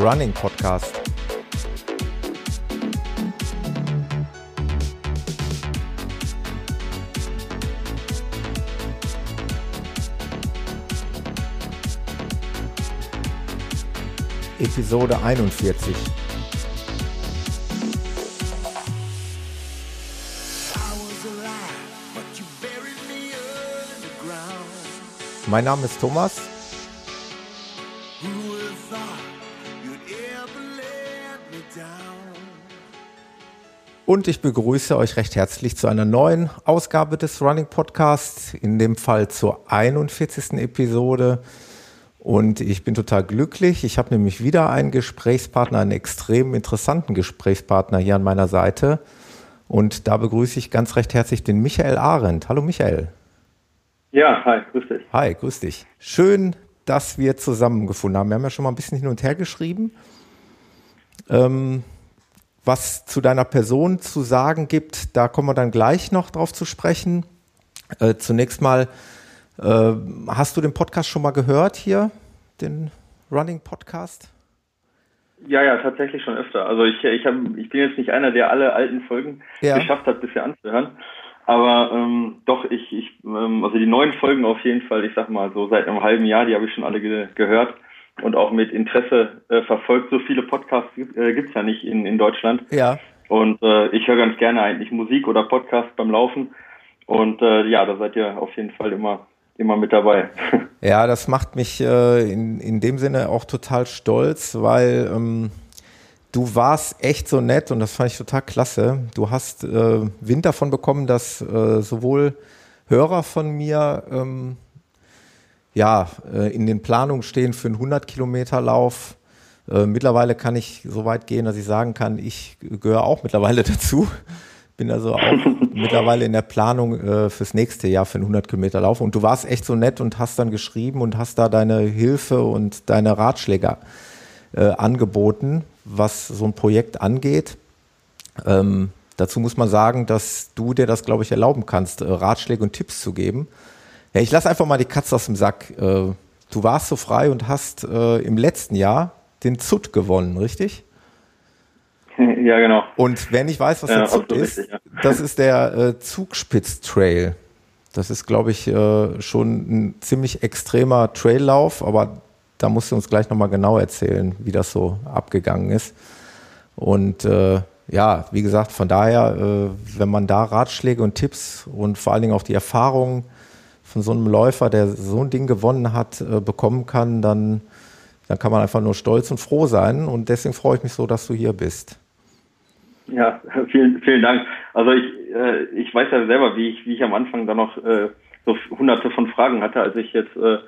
Running Podcast. Episode 41. Mein Name ist Thomas. Und ich begrüße euch recht herzlich zu einer neuen Ausgabe des Running Podcasts, in dem Fall zur 41. Episode. Und ich bin total glücklich. Ich habe nämlich wieder einen Gesprächspartner, einen extrem interessanten Gesprächspartner hier an meiner Seite. Und da begrüße ich ganz recht herzlich den Michael Arendt. Hallo Michael. Ja, hi, grüß dich. Hi, grüß dich. Schön, dass wir zusammengefunden haben. Wir haben ja schon mal ein bisschen hin und her geschrieben. Ähm, was zu deiner Person zu sagen gibt, da kommen wir dann gleich noch drauf zu sprechen. Äh, zunächst mal, äh, hast du den Podcast schon mal gehört hier, den Running Podcast? Ja, ja, tatsächlich schon öfter. Also ich, ich, hab, ich bin jetzt nicht einer, der alle alten Folgen ja. geschafft hat, bisher anzuhören. Aber ähm, doch, ich, ich ähm, also die neuen Folgen auf jeden Fall, ich sag mal so seit einem halben Jahr, die habe ich schon alle ge gehört und auch mit Interesse äh, verfolgt. So viele Podcasts äh, gibt's ja nicht in, in Deutschland. Ja. Und äh, ich höre ganz gerne eigentlich Musik oder Podcast beim Laufen. Und äh, ja, da seid ihr auf jeden Fall immer immer mit dabei. Ja, das macht mich äh, in, in dem Sinne auch total stolz, weil ähm, du warst echt so nett und das fand ich total klasse. Du hast äh, Wind davon bekommen, dass sowohl Hörer von mir ähm, ja, äh, in den Planungen stehen für einen 100 Kilometer Lauf. Äh, mittlerweile kann ich so weit gehen, dass ich sagen kann, ich gehöre auch mittlerweile dazu. Bin also auch mittlerweile in der Planung äh, fürs nächste Jahr für einen 100 Kilometer Lauf. Und du warst echt so nett und hast dann geschrieben und hast da deine Hilfe und deine Ratschläge angeboten, was so ein Projekt angeht. Ähm, dazu muss man sagen, dass du dir das, glaube ich, erlauben kannst, Ratschläge und Tipps zu geben. Ja, ich lasse einfach mal die Katze aus dem Sack. Äh, du warst so frei und hast äh, im letzten Jahr den ZUT gewonnen, richtig? Ja, genau. Und wer nicht weiß, was der ZUT ist, richtig, ja. das ist der äh, Zugspitz-Trail. Das ist, glaube ich, äh, schon ein ziemlich extremer Traillauf, aber da musst du uns gleich nochmal genau erzählen, wie das so abgegangen ist. Und äh, ja, wie gesagt, von daher, wenn man da Ratschläge und Tipps und vor allen Dingen auch die Erfahrungen von so einem Läufer, der so ein Ding gewonnen hat, äh, bekommen kann, dann, dann kann man einfach nur stolz und froh sein. Und deswegen freue ich mich so, dass du hier bist. Ja, vielen, vielen Dank. Also ich, äh, ich weiß ja selber, wie ich, wie ich am Anfang da noch äh, so hunderte von Fragen hatte, als ich jetzt äh,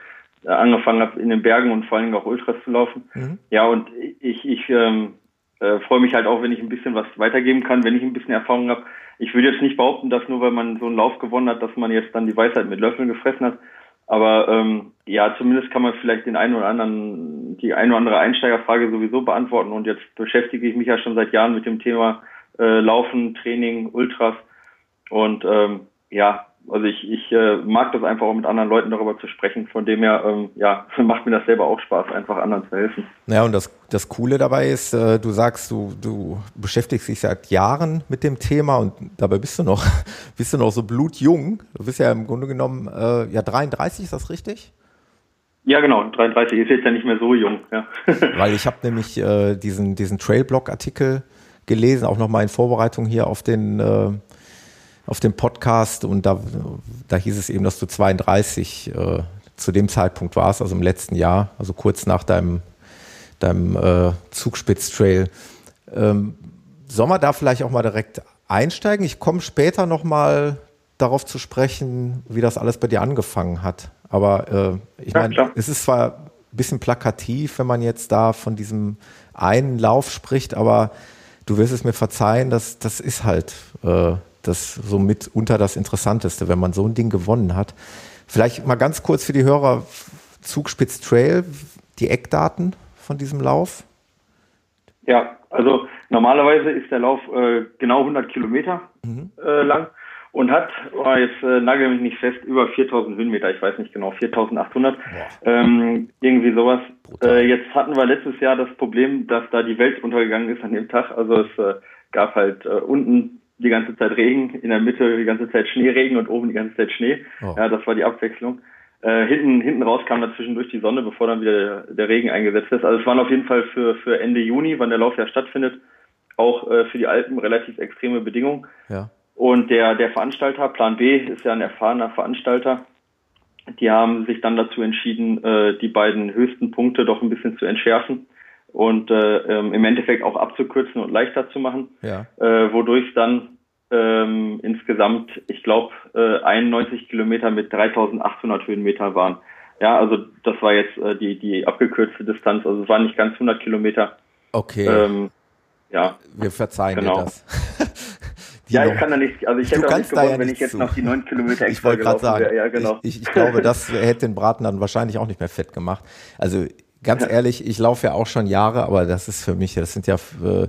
angefangen habe, in den Bergen und vor allen Dingen auch Ultras zu laufen. Mhm. Ja, und ich, ich ähm, äh, freue mich halt auch, wenn ich ein bisschen was weitergeben kann, wenn ich ein bisschen Erfahrung habe ich würde jetzt nicht behaupten, dass nur weil man so einen Lauf gewonnen hat, dass man jetzt dann die Weisheit mit Löffeln gefressen hat. Aber ähm, ja, zumindest kann man vielleicht den einen oder anderen, die eine oder andere Einsteigerfrage sowieso beantworten. Und jetzt beschäftige ich mich ja schon seit Jahren mit dem Thema äh, Laufen, Training, Ultras. Und ähm, ja, also ich, ich äh, mag das einfach auch mit anderen Leuten darüber zu sprechen. Von dem her, ähm, ja, macht mir das selber auch Spaß, einfach anderen zu helfen. Ja, und das, das Coole dabei ist, äh, du sagst, du, du beschäftigst dich seit Jahren mit dem Thema und dabei bist du noch, bist du noch so blutjung. Du bist ja im Grunde genommen, äh, ja, 33, ist das richtig? Ja, genau, 33 ist jetzt ja nicht mehr so jung, ja. Weil ich habe nämlich äh, diesen, diesen Trailblog-Artikel gelesen, auch nochmal in Vorbereitung hier auf den äh, auf dem Podcast und da, da hieß es eben, dass du 32 äh, zu dem Zeitpunkt warst, also im letzten Jahr, also kurz nach deinem, deinem äh, Zugspitz-Trail. Ähm, sollen wir da vielleicht auch mal direkt einsteigen? Ich komme später nochmal darauf zu sprechen, wie das alles bei dir angefangen hat. Aber äh, ich ja, meine, es ist zwar ein bisschen plakativ, wenn man jetzt da von diesem einen Lauf spricht, aber du wirst es mir verzeihen, dass das ist halt äh, das so mitunter das Interessanteste, wenn man so ein Ding gewonnen hat. Vielleicht mal ganz kurz für die Hörer Zugspitz Trail, die Eckdaten von diesem Lauf. Ja, also normalerweise ist der Lauf äh, genau 100 Kilometer mhm. äh, lang und hat, oh, jetzt äh, nagel mich nicht fest, über 4000 Höhenmeter, ich weiß nicht genau, 4800, ähm, irgendwie sowas. Äh, jetzt hatten wir letztes Jahr das Problem, dass da die Welt untergegangen ist an dem Tag. Also es äh, gab halt äh, unten die ganze Zeit Regen, in der Mitte die ganze Zeit Schneeregen und oben die ganze Zeit Schnee. Oh. Ja, das war die Abwechslung. Äh, hinten, hinten raus kam dazwischen durch die Sonne, bevor dann wieder der, der, Regen eingesetzt ist. Also es waren auf jeden Fall für, für Ende Juni, wann der Lauf ja stattfindet, auch äh, für die Alpen relativ extreme Bedingungen. Ja. Und der, der Veranstalter, Plan B, ist ja ein erfahrener Veranstalter. Die haben sich dann dazu entschieden, äh, die beiden höchsten Punkte doch ein bisschen zu entschärfen und äh, ähm, im Endeffekt auch abzukürzen und leichter zu machen, ja. äh, wodurch dann ähm, insgesamt, ich glaube, äh, 91 Kilometer mit 3800 Höhenmeter waren. Ja, also das war jetzt äh, die, die abgekürzte Distanz, also es waren nicht ganz 100 Kilometer. Okay. Ähm, ja. Wir verzeihen genau. dir das. ja, ich kann da nicht, also ich hätte auch nicht gewonnen, wenn ich jetzt zu. noch die 9 Kilometer extra Ich wollte gerade sagen. Ja, genau. ich, ich, ich glaube, das hätte den Braten dann wahrscheinlich auch nicht mehr fett gemacht. Also ganz ehrlich, ich laufe ja auch schon Jahre, aber das ist für mich, das sind ja, äh,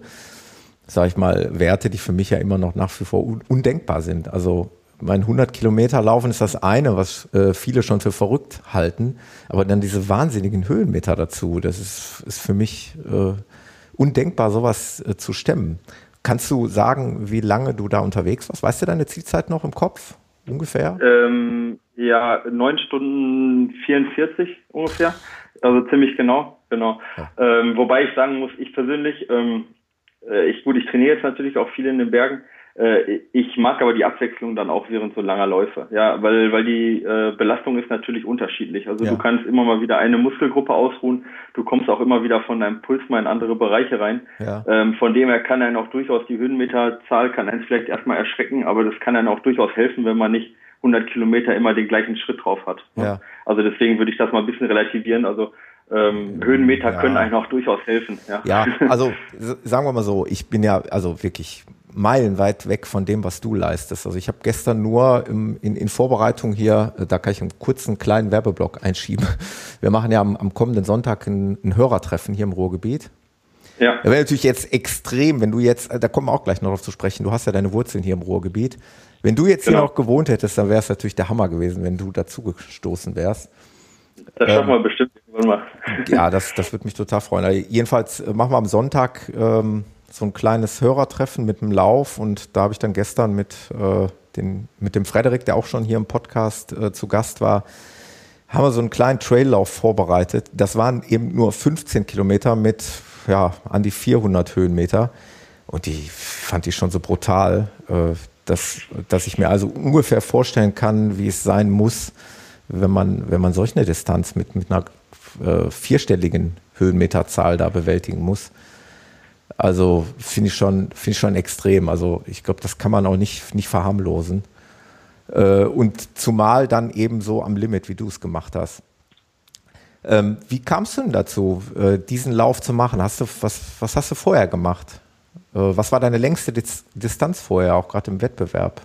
sag ich mal, Werte, die für mich ja immer noch nach wie vor un undenkbar sind. Also mein 100 Kilometer laufen ist das eine, was äh, viele schon für verrückt halten, aber dann diese wahnsinnigen Höhenmeter dazu, das ist, ist für mich äh, undenkbar, sowas äh, zu stemmen. Kannst du sagen, wie lange du da unterwegs warst? Weißt du deine Zielzeit noch im Kopf? Ungefähr? Ähm, ja, neun Stunden 44 ungefähr. Also ziemlich genau, genau. Ja. Ähm, wobei ich sagen muss, ich persönlich, ähm, äh, ich gut, ich trainiere jetzt natürlich auch viel in den Bergen. Äh, ich mag aber die Abwechslung dann auch während so langer Läufe. Ja, weil, weil die äh, Belastung ist natürlich unterschiedlich. Also ja. du kannst immer mal wieder eine Muskelgruppe ausruhen. Du kommst auch immer wieder von deinem Puls mal in andere Bereiche rein. Ja. Ähm, von dem her kann einen auch durchaus die Höhenmeterzahl kann einen vielleicht erstmal erschrecken, aber das kann einen auch durchaus helfen, wenn man nicht 100 Kilometer immer den gleichen Schritt drauf hat. Ne? Ja. Also deswegen würde ich das mal ein bisschen relativieren. Also ähm, Höhenmeter ja. können eigentlich auch durchaus helfen. Ja. ja, also sagen wir mal so, ich bin ja also wirklich meilenweit weg von dem, was du leistest. Also ich habe gestern nur im, in, in Vorbereitung hier, äh, da kann ich einen kurzen kleinen Werbeblock einschieben. Wir machen ja am, am kommenden Sonntag ein, ein Hörertreffen hier im Ruhrgebiet. Ja. Da wäre natürlich jetzt extrem, wenn du jetzt, da kommen wir auch gleich noch drauf zu sprechen, du hast ja deine Wurzeln hier im Ruhrgebiet. Wenn du jetzt genau. hier noch gewohnt hättest, dann wäre es natürlich der Hammer gewesen, wenn du dazugestoßen wärst. Das schaffen ähm, wir bestimmt irgendwann mal. Ja, das, das würde mich total freuen. Also jedenfalls äh, machen wir am Sonntag ähm, so ein kleines Hörertreffen mit dem Lauf und da habe ich dann gestern mit, äh, den, mit dem Frederik, der auch schon hier im Podcast äh, zu Gast war, haben wir so einen kleinen Traillauf vorbereitet. Das waren eben nur 15 Kilometer mit ja, an die 400 Höhenmeter und die fand ich schon so brutal, äh, dass, dass ich mir also ungefähr vorstellen kann, wie es sein muss, wenn man, wenn man solch eine Distanz mit, mit einer äh, vierstelligen Höhenmeterzahl da bewältigen muss. Also finde ich schon, finde ich schon extrem. Also ich glaube, das kann man auch nicht, nicht verharmlosen. Äh, und zumal dann eben so am Limit, wie du es gemacht hast. Ähm, wie kamst du denn dazu, äh, diesen Lauf zu machen? Hast du, was, was hast du vorher gemacht? Äh, was war deine längste Diz Distanz vorher, auch gerade im Wettbewerb?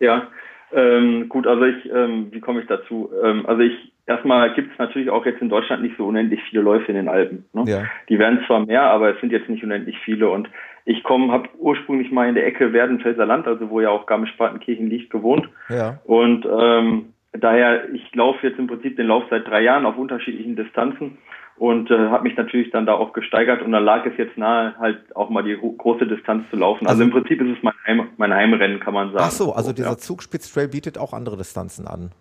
Ja, ähm, gut, also ich, ähm, wie komme ich dazu? Ähm, also ich Erstmal gibt es natürlich auch jetzt in Deutschland nicht so unendlich viele Läufe in den Alpen. Ne? Ja. Die werden zwar mehr, aber es sind jetzt nicht unendlich viele. Und ich komme, habe ursprünglich mal in der Ecke Werdenfelser Land, also wo ja auch Garmisch-Partenkirchen liegt, gewohnt. Ja. Und ähm, daher, ich laufe jetzt im Prinzip den Lauf seit drei Jahren auf unterschiedlichen Distanzen und äh, habe mich natürlich dann da auch gesteigert und dann lag es jetzt nahe, halt auch mal die große Distanz zu laufen. Also, also im Prinzip ist es mein, Heim, mein Heimrennen, kann man sagen. Ach so, also dieser ja. Zugspitz-Trail bietet auch andere Distanzen an.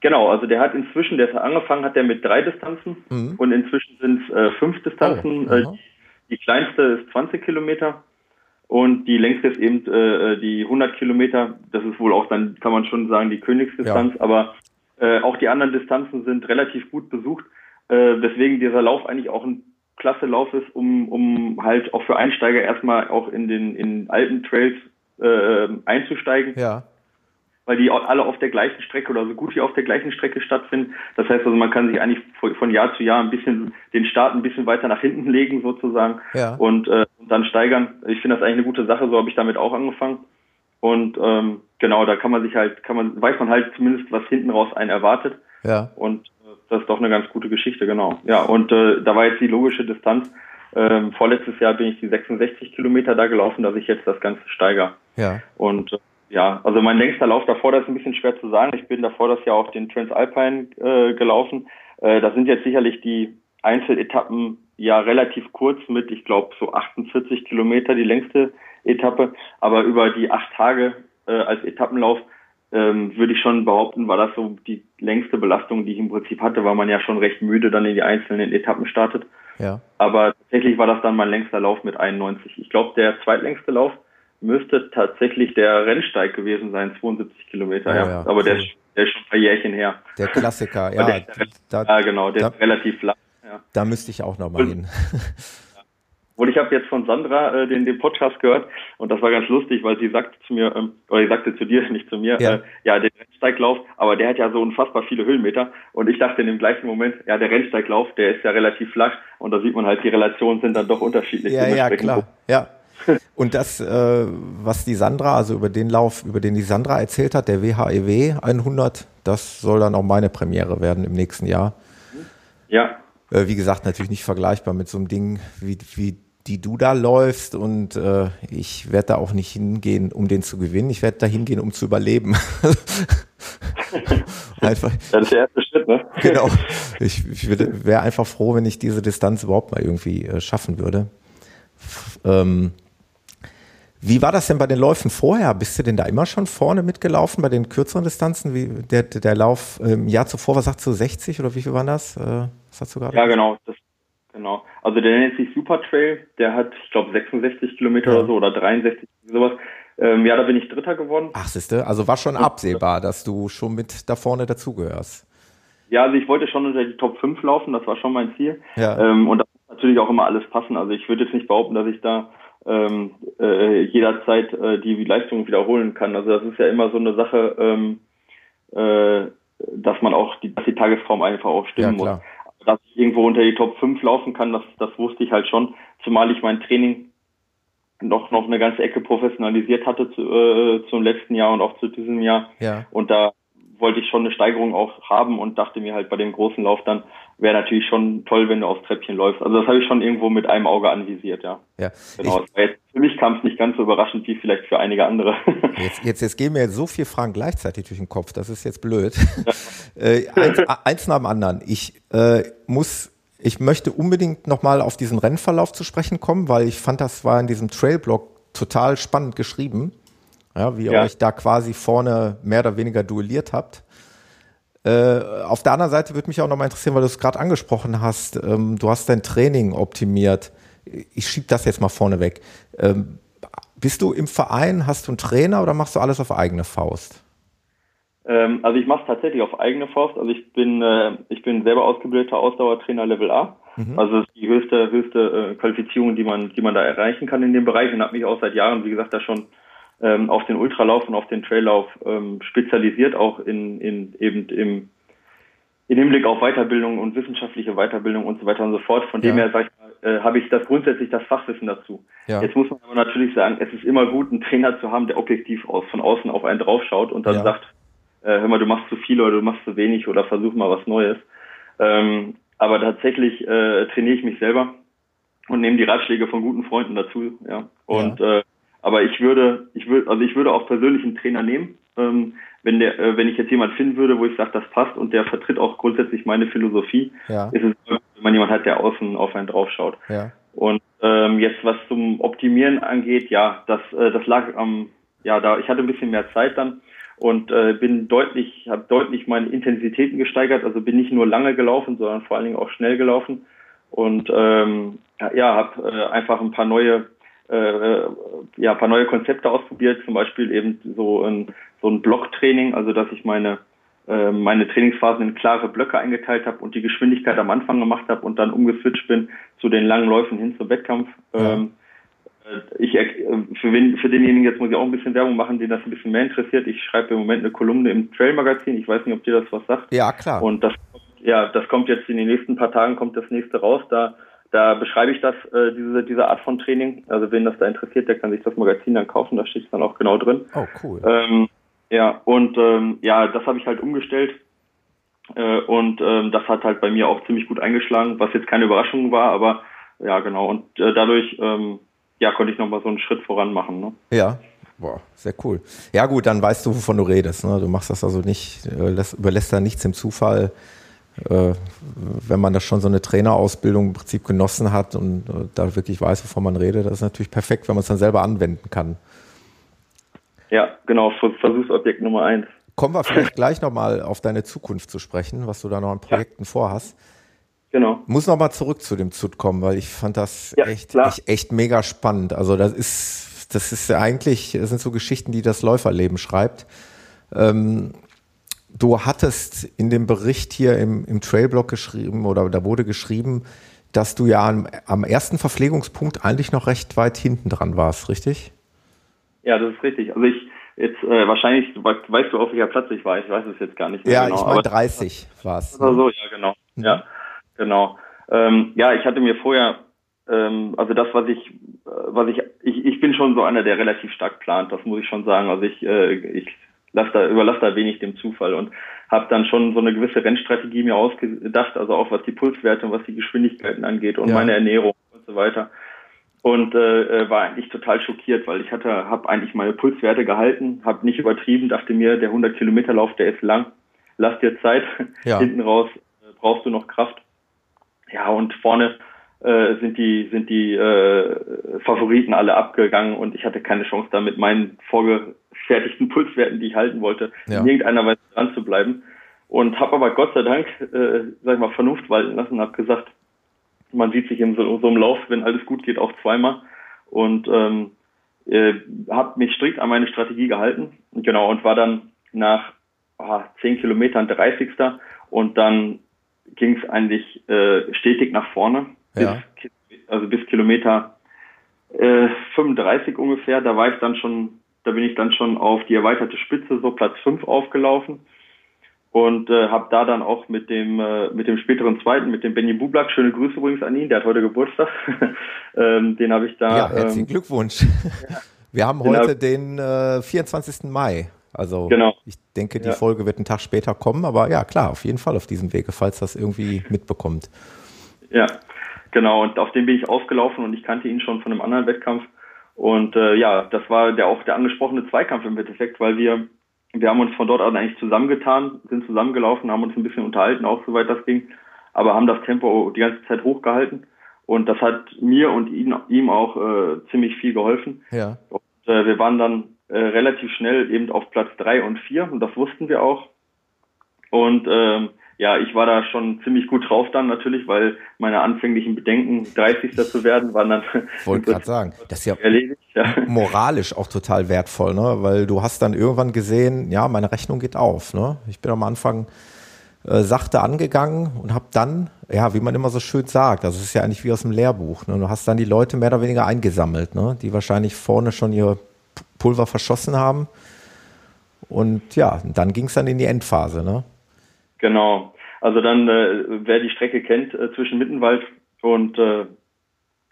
Genau, also der hat inzwischen, der angefangen hat der mit drei Distanzen mhm. und inzwischen sind es äh, fünf Distanzen. Oh, äh, die kleinste ist 20 Kilometer und die längste ist eben äh, die 100 Kilometer. Das ist wohl auch dann, kann man schon sagen, die Königsdistanz. Ja. Aber äh, auch die anderen Distanzen sind relativ gut besucht, äh, weswegen dieser Lauf eigentlich auch ein klasse Lauf ist, um, um halt auch für Einsteiger erstmal auch in den in alten Trails äh, einzusteigen. Ja weil die alle auf der gleichen Strecke oder so gut wie auf der gleichen Strecke stattfinden. Das heißt also, man kann sich eigentlich von Jahr zu Jahr ein bisschen den Start ein bisschen weiter nach hinten legen sozusagen ja. und, äh, dann steigern. Ich finde das eigentlich eine gute Sache, so habe ich damit auch angefangen. Und ähm, genau, da kann man sich halt, kann man, weiß man halt zumindest, was hinten raus einen erwartet. Ja. Und äh, das ist doch eine ganz gute Geschichte, genau. Ja, und äh, da war jetzt die logische Distanz. Ähm, vorletztes Jahr bin ich die 66 Kilometer da gelaufen, dass ich jetzt das Ganze steiger. Ja. Und äh, ja, also mein längster Lauf davor, das ist ein bisschen schwer zu sagen. Ich bin davor das Jahr auch den Transalpine äh, gelaufen. Äh, da sind jetzt sicherlich die Einzeletappen ja relativ kurz mit, ich glaube, so 48 Kilometer die längste Etappe. Aber über die acht Tage äh, als Etappenlauf ähm, würde ich schon behaupten, war das so die längste Belastung, die ich im Prinzip hatte, weil man ja schon recht müde dann in die einzelnen Etappen startet. Ja. Aber tatsächlich war das dann mein längster Lauf mit 91. Ich glaube, der zweitlängste Lauf müsste tatsächlich der Rennsteig gewesen sein, 72 Kilometer, oh, ja. ja. Aber cool. der, ist, der ist schon ein paar Jährchen her. Der Klassiker, ja. Der, da, ja, genau, der da, ist relativ flach. Ja. Da müsste ich auch nochmal hin. Und ich habe jetzt von Sandra äh, den, den Podcast gehört und das war ganz lustig, weil sie sagte zu mir, ähm, oder sie sagte zu dir, nicht zu mir, ja, äh, ja den Rennsteiglauf, aber der hat ja so unfassbar viele Höhenmeter. Und ich dachte in dem gleichen Moment, ja, der Rennsteiglauf, der ist ja relativ flach und da sieht man halt, die Relationen sind dann doch unterschiedlich. Ja, ja, klar. Ja, und das, äh, was die Sandra, also über den Lauf, über den die Sandra erzählt hat, der WHEW 100, das soll dann auch meine Premiere werden im nächsten Jahr. Ja. Äh, wie gesagt, natürlich nicht vergleichbar mit so einem Ding, wie, wie die du da läufst. Und äh, ich werde da auch nicht hingehen, um den zu gewinnen. Ich werde da hingehen, um zu überleben. einfach. Das ist der erste Schritt, ne? Genau. Ich, ich wäre einfach froh, wenn ich diese Distanz überhaupt mal irgendwie äh, schaffen würde. Ähm, wie war das denn bei den Läufen vorher? Bist du denn da immer schon vorne mitgelaufen bei den kürzeren Distanzen? Wie der, der Lauf im Jahr zuvor, was sagst du, 60 oder wie viel waren das? Äh, was hast du gerade? Ja, genau. Das, genau. Also der nennt sich Super Trail. Der hat, ich glaube, 66 Kilometer ja. oder so oder 63, sowas. Ähm, ja, da bin ich Dritter geworden. Ach, siehste, also war schon absehbar, dass du schon mit da vorne dazugehörst. Ja, also ich wollte schon unter die Top 5 laufen, das war schon mein Ziel. Ja. Ähm, und da muss natürlich auch immer alles passen. Also ich würde jetzt nicht behaupten, dass ich da ähm, äh, jederzeit äh, die Leistung wiederholen kann. Also das ist ja immer so eine Sache, ähm, äh, dass man auch die, dass die Tagesform einfach auch stimmen ja, muss. Dass ich irgendwo unter die Top 5 laufen kann, das, das wusste ich halt schon, zumal ich mein Training noch noch eine ganze Ecke professionalisiert hatte zu, äh, zum letzten Jahr und auch zu diesem Jahr. Ja. Und da wollte ich schon eine Steigerung auch haben und dachte mir halt bei dem großen Lauf dann, wäre natürlich schon toll, wenn du aufs Treppchen läufst. Also das habe ich schon irgendwo mit einem Auge anvisiert, ja. Ja. Genau. Jetzt, für mich kam es nicht ganz so überraschend wie vielleicht für einige andere. Jetzt, jetzt, jetzt gehen mir so viele Fragen gleichzeitig durch den Kopf. Das ist jetzt blöd. Ja. äh, eins, eins nach dem anderen. Ich äh, muss ich möchte unbedingt nochmal auf diesen Rennverlauf zu sprechen kommen, weil ich fand, das war in diesem Trailblog total spannend geschrieben. Ja, wie ihr ja. euch da quasi vorne mehr oder weniger duelliert habt. Äh, auf der anderen Seite würde mich auch noch mal interessieren, weil du es gerade angesprochen hast. Ähm, du hast dein Training optimiert. Ich schiebe das jetzt mal vorne weg. Ähm, bist du im Verein, hast du einen Trainer oder machst du alles auf eigene Faust? Ähm, also ich mache es tatsächlich auf eigene Faust. Also ich bin äh, ich bin selber ausgebildeter Ausdauertrainer Level A. Mhm. Also das ist die höchste höchste äh, Qualifizierung, die man die man da erreichen kann in dem Bereich und habe mich auch seit Jahren, wie gesagt, da schon ähm, auf den Ultralauf und auf den Traillauf ähm, spezialisiert, auch in, in eben im in Hinblick auf Weiterbildung und wissenschaftliche Weiterbildung und so weiter und so fort. Von ja. dem her, sag ich mal, äh, habe ich das grundsätzlich das Fachwissen dazu. Ja. Jetzt muss man aber natürlich sagen, es ist immer gut, einen Trainer zu haben, der objektiv aus, von außen auf einen draufschaut und dann ja. sagt, äh, hör mal, du machst zu viel oder du machst zu wenig oder versuch mal was Neues. Ähm, aber tatsächlich äh, trainiere ich mich selber und nehme die Ratschläge von guten Freunden dazu. Ja. Und ja. Äh, aber ich würde, ich würde, also ich würde auch persönlich einen Trainer nehmen, ähm, wenn der, äh, wenn ich jetzt jemand finden würde, wo ich sage, das passt und der vertritt auch grundsätzlich meine Philosophie, ja. ist es, wenn man jemand hat, der außen auf einen draufschaut. Ja. Und ähm, jetzt was zum Optimieren angeht, ja, das, äh, das lag am, ja, da ich hatte ein bisschen mehr Zeit dann und äh, bin deutlich, habe deutlich meine Intensitäten gesteigert, also bin nicht nur lange gelaufen, sondern vor allen Dingen auch schnell gelaufen und ähm, ja, habe äh, einfach ein paar neue äh, ja, ein paar neue Konzepte ausprobiert, zum Beispiel eben so ein, so ein Blocktraining, also dass ich meine, äh, meine Trainingsphasen in klare Blöcke eingeteilt habe und die Geschwindigkeit am Anfang gemacht habe und dann umgeswitcht bin zu den langen Läufen hin zum Wettkampf. Ja. Ähm, äh, ich, äh, für, wen, für denjenigen jetzt muss ich auch ein bisschen Werbung machen, den das ein bisschen mehr interessiert. Ich schreibe im Moment eine Kolumne im Trail Magazin. Ich weiß nicht, ob dir das was sagt. Ja, klar. Und das, ja, das kommt jetzt in den nächsten paar Tagen kommt das nächste raus. Da da beschreibe ich das, äh, diese, diese Art von Training. Also wen das da interessiert, der kann sich das Magazin dann kaufen, da steht es dann auch genau drin. Oh, cool. Ähm, ja, und ähm, ja, das habe ich halt umgestellt. Äh, und ähm, das hat halt bei mir auch ziemlich gut eingeschlagen, was jetzt keine Überraschung war, aber ja, genau. Und äh, dadurch ähm, ja, konnte ich nochmal so einen Schritt voran machen. Ne? Ja. Boah, sehr cool. Ja gut, dann weißt du, wovon du redest. Ne? Du machst das also nicht, äh, überlässt da nichts im Zufall. Äh, wenn man das schon so eine Trainerausbildung im Prinzip genossen hat und äh, da wirklich weiß, wovon man redet, das ist natürlich perfekt, wenn man es dann selber anwenden kann. Ja, genau, Versuchsobjekt Nummer eins. Kommen wir vielleicht gleich nochmal auf deine Zukunft zu sprechen, was du da noch an Projekten ja. vorhast. Genau. Muss nochmal zurück zu dem ZUT kommen, weil ich fand das ja, echt, echt, echt mega spannend. Also das ist das ist ja eigentlich, das sind so Geschichten, die das Läuferleben schreibt. Ähm, du hattest in dem Bericht hier im, im Trailblog geschrieben oder da wurde geschrieben, dass du ja am, am, ersten Verpflegungspunkt eigentlich noch recht weit hinten dran warst, richtig? Ja, das ist richtig. Also ich jetzt äh, wahrscheinlich, weißt du auf welcher Platz ich war, ich weiß es jetzt gar nicht mehr ja, genau. Ja, ich meine 30 war es. Ne? so, ja genau. Mhm. Ja, genau. Ähm, ja, ich hatte mir vorher ähm, also das, was ich, äh, was ich, ich, ich bin schon so einer, der relativ stark plant, das muss ich schon sagen. Also ich, äh, ich lasse da, überlasse da wenig dem Zufall und habe dann schon so eine gewisse Rennstrategie mir ausgedacht, also auch was die Pulswerte und was die Geschwindigkeiten angeht und ja. meine Ernährung und so weiter. Und äh, äh war eigentlich total schockiert, weil ich hatte, habe eigentlich meine Pulswerte gehalten, habe nicht übertrieben, dachte mir, der 100 Kilometer Lauf, der ist lang, lass dir Zeit, ja. hinten raus äh, brauchst du noch Kraft. Ja, und vorne äh, sind die sind die äh, Favoriten alle abgegangen und ich hatte keine Chance da mit meinen vorgefertigten Pulswerten, die ich halten wollte, ja. in irgendeiner Weise dran zu bleiben. Und habe aber Gott sei Dank, äh, sag ich mal, Vernunft walten lassen und habe gesagt, man sieht sich in so, so einem Lauf, wenn alles gut geht, auch zweimal. Und ähm, äh, habe mich strikt an meine Strategie gehalten. Genau, und war dann nach oh, 10 Kilometern 30. Und dann ging es eigentlich äh, stetig nach vorne ja. bis, also bis Kilometer äh, 35 ungefähr. Da war ich dann schon, da bin ich dann schon auf die erweiterte Spitze, so Platz 5 aufgelaufen und äh, habe da dann auch mit dem äh, mit dem späteren zweiten mit dem Benny Bublak schöne Grüße übrigens an ihn der hat heute Geburtstag ähm, den habe ich da ja herzlichen ähm, Glückwunsch ja. wir haben heute den äh, 24. Mai also genau. ich denke die ja. Folge wird einen Tag später kommen aber ja klar auf jeden Fall auf diesem Wege falls das irgendwie mitbekommt ja Genau, und auf den bin ich aufgelaufen und ich kannte ihn schon von einem anderen Wettkampf. Und äh, ja, das war der auch der angesprochene Zweikampf im Endeffekt, weil wir, wir haben uns von dort an eigentlich zusammengetan, sind zusammengelaufen, haben uns ein bisschen unterhalten, auch soweit das ging, aber haben das Tempo die ganze Zeit hochgehalten. Und das hat mir und ihn, ihm auch äh, ziemlich viel geholfen. Ja. Und, äh, wir waren dann äh, relativ schnell eben auf Platz drei und vier und das wussten wir auch. Und ähm, ja, ich war da schon ziemlich gut drauf dann natürlich, weil meine anfänglichen Bedenken, 30. zu werden, waren dann. Wollte gerade sagen, das ist ja, erledigt, ja, moralisch auch total wertvoll, ne? Weil du hast dann irgendwann gesehen, ja, meine Rechnung geht auf, ne? Ich bin am Anfang äh, sachte angegangen und habe dann, ja, wie man immer so schön sagt, das ist ja eigentlich wie aus dem Lehrbuch, ne? Du hast dann die Leute mehr oder weniger eingesammelt, ne? Die wahrscheinlich vorne schon ihr Pulver verschossen haben. Und ja, dann ging es dann in die Endphase, ne? Genau. Also dann, äh, wer die Strecke kennt, äh, zwischen Mittenwald und, äh,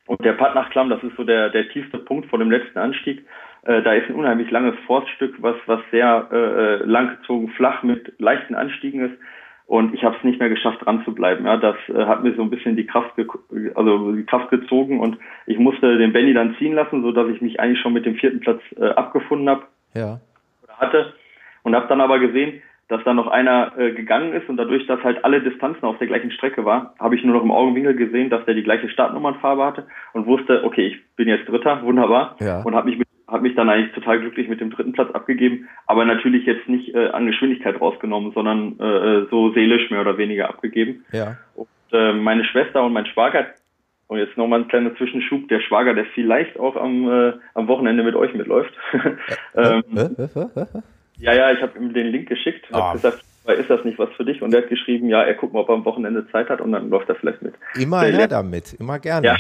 und der Pattnachklamm, das ist so der, der tiefste Punkt vor dem letzten Anstieg. Äh, da ist ein unheimlich langes Forststück, was, was sehr äh, äh langgezogen, flach mit leichten Anstiegen ist. Und ich habe es nicht mehr geschafft, dran zu bleiben. Ja, das äh, hat mir so ein bisschen die Kraft, also die Kraft gezogen und ich musste den Benny dann ziehen lassen, so dass ich mich eigentlich schon mit dem vierten Platz äh, abgefunden habe. Ja. Oder hatte und habe dann aber gesehen, dass da noch einer äh, gegangen ist und dadurch, dass halt alle Distanzen auf der gleichen Strecke war, habe ich nur noch im Augenwinkel gesehen, dass der die gleiche Startnummernfarbe hatte und wusste, okay, ich bin jetzt Dritter, wunderbar ja. und habe mich mit, hab mich dann eigentlich total glücklich mit dem dritten Platz abgegeben, aber natürlich jetzt nicht äh, an Geschwindigkeit rausgenommen, sondern äh, so seelisch mehr oder weniger abgegeben. Ja. Und äh, meine Schwester und mein Schwager und jetzt nochmal ein kleiner Zwischenschub, der Schwager, der vielleicht auch am, äh, am Wochenende mit euch mitläuft. ähm, ja, ja, ich habe ihm den Link geschickt, habe oh. gesagt, ist das nicht was für dich? Und er hat geschrieben, ja, er guckt mal, ob er am Wochenende Zeit hat und dann läuft er vielleicht mit. Immer der, her damit, immer gerne. Ja.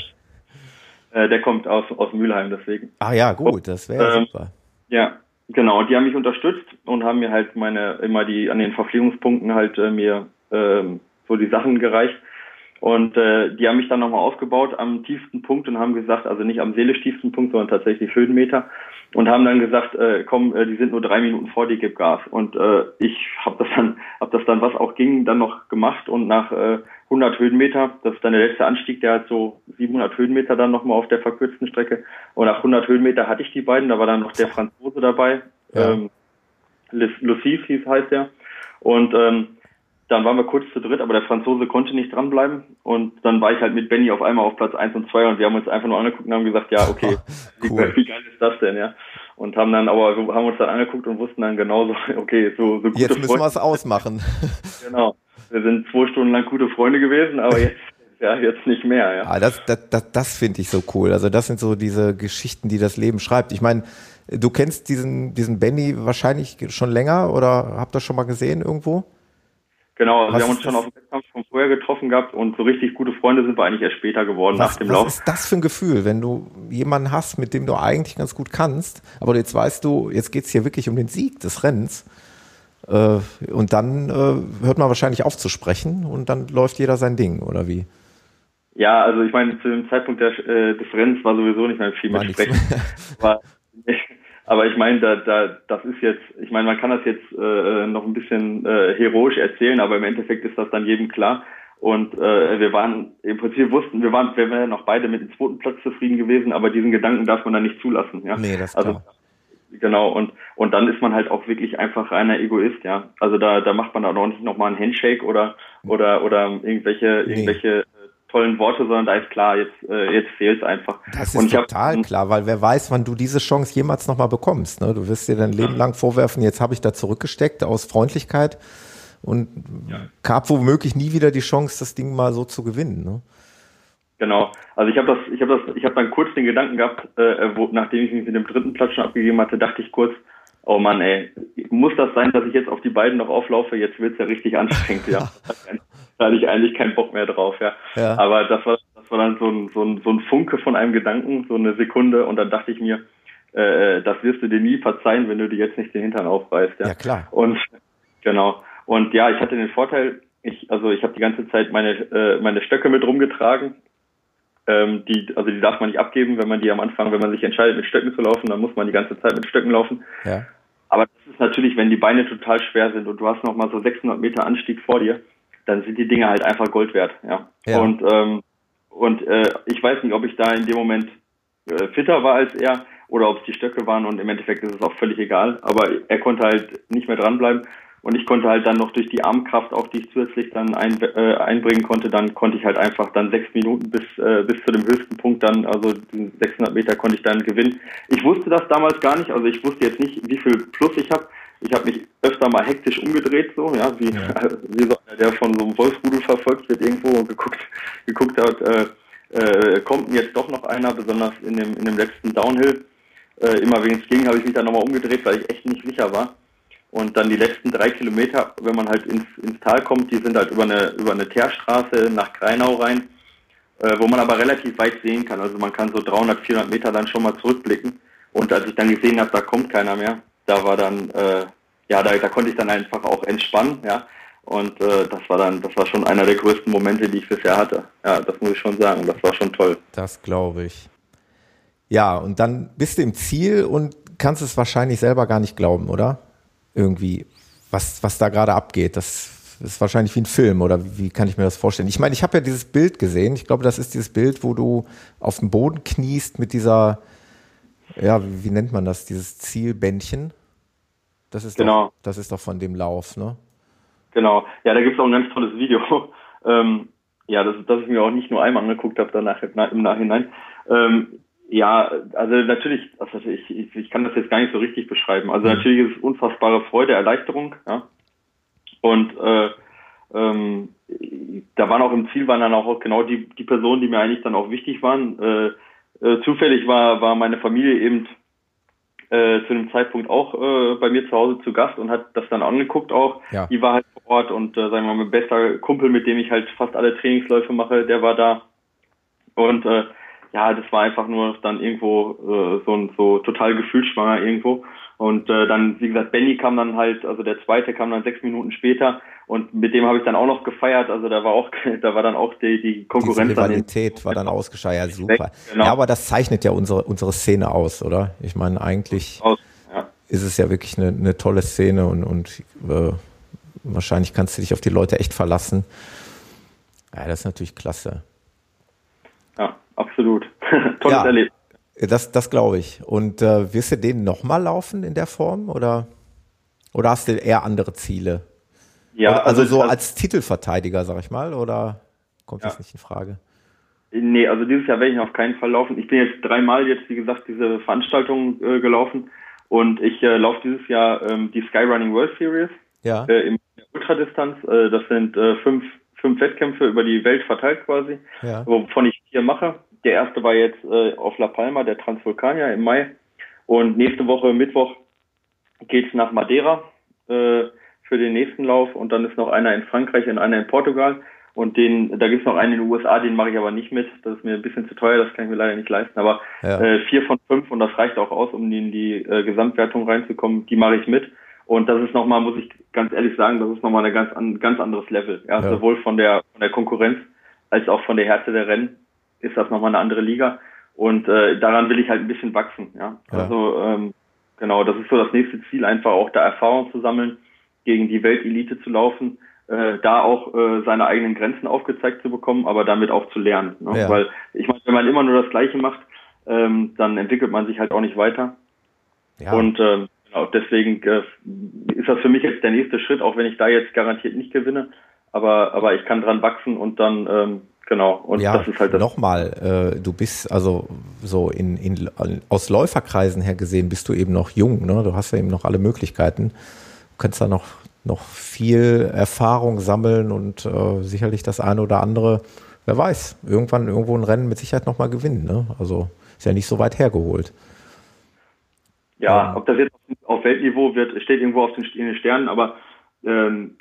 Äh, der kommt aus, aus Mülheim, deswegen. Ah ja, gut, das wäre ähm, super. Ja, genau. Die haben mich unterstützt und haben mir halt meine, immer die, an den Verpflegungspunkten halt äh, mir ähm, so die Sachen gereicht. Und äh, die haben mich dann nochmal aufgebaut am tiefsten Punkt und haben gesagt, also nicht am seelisch tiefsten Punkt, sondern tatsächlich Höhenmeter. und haben dann gesagt, äh, komm, äh, die sind nur drei Minuten vor dir, gib Gas. Und äh, ich habe das dann, habe das dann, was auch ging, dann noch gemacht und nach äh, 100 Höhenmeter, das ist dann der letzte Anstieg, der hat so 700 Höhenmeter dann nochmal auf der verkürzten Strecke. Und nach 100 Höhenmeter hatte ich die beiden, da war dann noch der Franzose dabei, ja. ähm, Lucif hieß heißt der. Und ähm, dann waren wir kurz zu dritt, aber der Franzose konnte nicht dranbleiben. Und dann war ich halt mit Benny auf einmal auf Platz eins und zwei und wir haben uns einfach nur angeguckt und haben gesagt, ja, okay, cool. wie, geil ist das denn, ja? Und haben dann aber, haben uns dann angeguckt und wussten dann genauso, okay, so, so gute Jetzt müssen wir es ausmachen. genau. Wir sind zwei Stunden lang gute Freunde gewesen, aber jetzt, ja, jetzt nicht mehr, ja. Ah, das, das, das, das finde ich so cool. Also das sind so diese Geschichten, die das Leben schreibt. Ich meine, du kennst diesen, diesen Benny wahrscheinlich schon länger oder habt ihr schon mal gesehen irgendwo? Genau, also wir haben uns schon auf dem Wettkampf von vorher getroffen gehabt und so richtig gute Freunde sind wir eigentlich erst später geworden was, nach dem was Lauf. Was ist das für ein Gefühl, wenn du jemanden hast, mit dem du eigentlich ganz gut kannst, aber jetzt weißt du, jetzt geht's hier wirklich um den Sieg des Rennens. Äh, und dann äh, hört man wahrscheinlich auf zu sprechen und dann läuft jeder sein Ding, oder wie? Ja, also ich meine, zu dem Zeitpunkt der, äh, des Rennens war sowieso nicht mehr viel mit Sprechen. aber ich meine, da, da, das ist jetzt, ich meine, man kann das jetzt äh, noch ein bisschen äh, heroisch erzählen, aber im Endeffekt ist das dann jedem klar. Und äh, wir waren im Prinzip wussten, wir waren, wir wären noch beide mit dem zweiten Platz zufrieden gewesen, aber diesen Gedanken darf man dann nicht zulassen. Ja? Nee, das ist also, klar. Genau, und, und dann ist man halt auch wirklich einfach reiner Egoist, ja. Also da, da macht man dann auch nicht nochmal einen Handshake oder, oder, oder irgendwelche, nee. irgendwelche tollen Worte, sondern da ist klar, jetzt, äh, jetzt fehlt es einfach. Das ist total hab, klar, weil wer weiß, wann du diese Chance jemals nochmal bekommst. Ne? Du wirst dir dein Leben lang vorwerfen, jetzt habe ich da zurückgesteckt aus Freundlichkeit und ja. gab womöglich nie wieder die Chance, das Ding mal so zu gewinnen. Ne? Genau. Also ich habe das, ich habe das, ich habe dann kurz den Gedanken gehabt, äh, wo, nachdem ich mich mit dem dritten Platz schon abgegeben hatte, dachte ich kurz, oh Mann, ey, muss das sein, dass ich jetzt auf die beiden noch auflaufe? Jetzt wird's ja richtig anstrengend, ja. da hatte ich eigentlich keinen Bock mehr drauf, ja. ja. Aber das war, das war dann so ein, so, ein, so ein Funke von einem Gedanken, so eine Sekunde und dann dachte ich mir, äh, das wirst du dir nie verzeihen, wenn du dir jetzt nicht den Hintern aufreißt, ja. Ja, klar. Und genau. Und ja, ich hatte den Vorteil, ich, also ich habe die ganze Zeit meine, äh, meine Stöcke mit rumgetragen. Ähm, die, also die darf man nicht abgeben, wenn man die am Anfang, wenn man sich entscheidet, mit Stöcken zu laufen, dann muss man die ganze Zeit mit Stöcken laufen. Ja. Aber das ist natürlich, wenn die Beine total schwer sind und du hast noch mal so 600 Meter Anstieg vor dir, dann sind die Dinge halt einfach Gold wert. Ja. ja. Und ähm, und äh, ich weiß nicht, ob ich da in dem Moment äh, fitter war als er oder ob es die Stöcke waren und im Endeffekt ist es auch völlig egal. Aber er konnte halt nicht mehr dranbleiben und ich konnte halt dann noch durch die Armkraft, auch die ich zusätzlich dann ein, äh, einbringen konnte, dann konnte ich halt einfach dann sechs Minuten bis, äh, bis zu dem höchsten Punkt dann, also 600 Meter konnte ich dann gewinnen. Ich wusste das damals gar nicht, also ich wusste jetzt nicht, wie viel Plus ich habe. Ich habe mich öfter mal hektisch umgedreht, so, ja, wie, ja. wie so einer, der von so einem Wolfsrudel verfolgt wird irgendwo und geguckt, geguckt hat, äh, äh, kommt mir jetzt doch noch einer, besonders in dem, in dem letzten Downhill. Äh, immer wenn es ging, habe ich mich dann nochmal umgedreht, weil ich echt nicht sicher war. Und dann die letzten drei Kilometer, wenn man halt ins, ins Tal kommt, die sind halt über eine, über eine Teerstraße nach Kreinau rein, äh, wo man aber relativ weit sehen kann. Also man kann so 300, 400 Meter dann schon mal zurückblicken. Und als ich dann gesehen habe, da kommt keiner mehr, da war dann, äh, ja, da, da konnte ich dann einfach auch entspannen, ja. Und äh, das war dann, das war schon einer der größten Momente, die ich bisher hatte. Ja, das muss ich schon sagen. Das war schon toll. Das glaube ich. Ja, und dann bist du im Ziel und kannst es wahrscheinlich selber gar nicht glauben, oder? Irgendwie, was, was da gerade abgeht. Das ist wahrscheinlich wie ein Film, oder wie, kann ich mir das vorstellen? Ich meine, ich habe ja dieses Bild gesehen. Ich glaube, das ist dieses Bild, wo du auf dem Boden kniest mit dieser, ja, wie, wie nennt man das, dieses Zielbändchen. Das ist, genau. doch, das ist doch von dem Lauf, ne? Genau. Ja, da gibt es auch ein ganz tolles Video. ähm, ja, das, das ich mir auch nicht nur einmal angeguckt habe danach im Nachhinein. Ähm, ja, also natürlich, also ich, ich, ich kann das jetzt gar nicht so richtig beschreiben. Also mhm. natürlich ist es unfassbare Freude, Erleichterung, ja. Und äh, ähm, da waren auch im Ziel waren dann auch genau die, die Personen, die mir eigentlich dann auch wichtig waren. Äh, äh, zufällig war, war meine Familie eben äh, zu dem Zeitpunkt auch äh, bei mir zu Hause zu Gast und hat das dann angeguckt auch. Ja. Die war halt vor Ort und äh, sagen wir mal, mein bester Kumpel, mit dem ich halt fast alle Trainingsläufe mache, der war da. Und äh, ja, das war einfach nur dann irgendwo äh, so, so total gefühlsschwanger irgendwo. Und äh, dann, wie gesagt, Benny kam dann halt, also der zweite kam dann sechs Minuten später und mit dem habe ich dann auch noch gefeiert. Also da war auch, da war dann auch die, die Konkurrenz. Die Rivalität war dann ausgescheuert, super. Genau. Ja, aber das zeichnet ja unsere, unsere Szene aus, oder? Ich meine, eigentlich aus, ja. ist es ja wirklich eine, eine tolle Szene und, und äh, wahrscheinlich kannst du dich auf die Leute echt verlassen. Ja, das ist natürlich klasse. Absolut. Tolles ja. Erlebnis. Das, das glaube ich. Und äh, wirst du den nochmal laufen in der Form oder, oder hast du eher andere Ziele? Ja, oder, also, also so als Titelverteidiger, sag ich mal, oder kommt ja. das nicht in Frage? Nee, also dieses Jahr werde ich auf keinen Fall laufen. Ich bin jetzt dreimal jetzt, wie gesagt, diese Veranstaltung äh, gelaufen und ich äh, laufe dieses Jahr ähm, die Skyrunning World Series ja. äh, im Ultradistanz. Äh, das sind äh, fünf, fünf Wettkämpfe über die Welt verteilt quasi, ja. wovon ich vier mache. Der erste war jetzt äh, auf La Palma, der Transvulkanier im Mai. Und nächste Woche, Mittwoch, geht's nach Madeira äh, für den nächsten Lauf. Und dann ist noch einer in Frankreich und einer in Portugal. Und den, da gibt's noch einen in den USA, den mache ich aber nicht mit. Das ist mir ein bisschen zu teuer, das kann ich mir leider nicht leisten. Aber ja. äh, vier von fünf und das reicht auch aus, um in die äh, Gesamtwertung reinzukommen, die mache ich mit. Und das ist nochmal, muss ich ganz ehrlich sagen, das ist nochmal ein ganz, ganz anderes Level. Ja, ja. Sowohl von der, von der Konkurrenz als auch von der Härte der Rennen ist das nochmal eine andere Liga. Und äh, daran will ich halt ein bisschen wachsen. Ja? ja. Also ähm, genau, das ist so das nächste Ziel, einfach auch da Erfahrung zu sammeln, gegen die Weltelite zu laufen, äh, da auch äh, seine eigenen Grenzen aufgezeigt zu bekommen, aber damit auch zu lernen. Ne? Ja. Weil ich meine, wenn man immer nur das Gleiche macht, ähm, dann entwickelt man sich halt auch nicht weiter. Ja. Und äh, genau, deswegen äh, ist das für mich jetzt der nächste Schritt, auch wenn ich da jetzt garantiert nicht gewinne. Aber, aber ich kann dran wachsen und dann ähm, Genau, und ja, das ist halt das. Nochmal, äh, du bist also so in, in, aus Läuferkreisen her gesehen bist du eben noch jung, ne? Du hast ja eben noch alle Möglichkeiten. Du kannst da noch, noch viel Erfahrung sammeln und äh, sicherlich das eine oder andere, wer weiß, irgendwann irgendwo ein Rennen mit Sicherheit nochmal gewinnen. Ne? Also ist ja nicht so weit hergeholt. Ja, ähm. ob das jetzt auf Weltniveau wird, steht irgendwo auf den Sternen, aber ähm,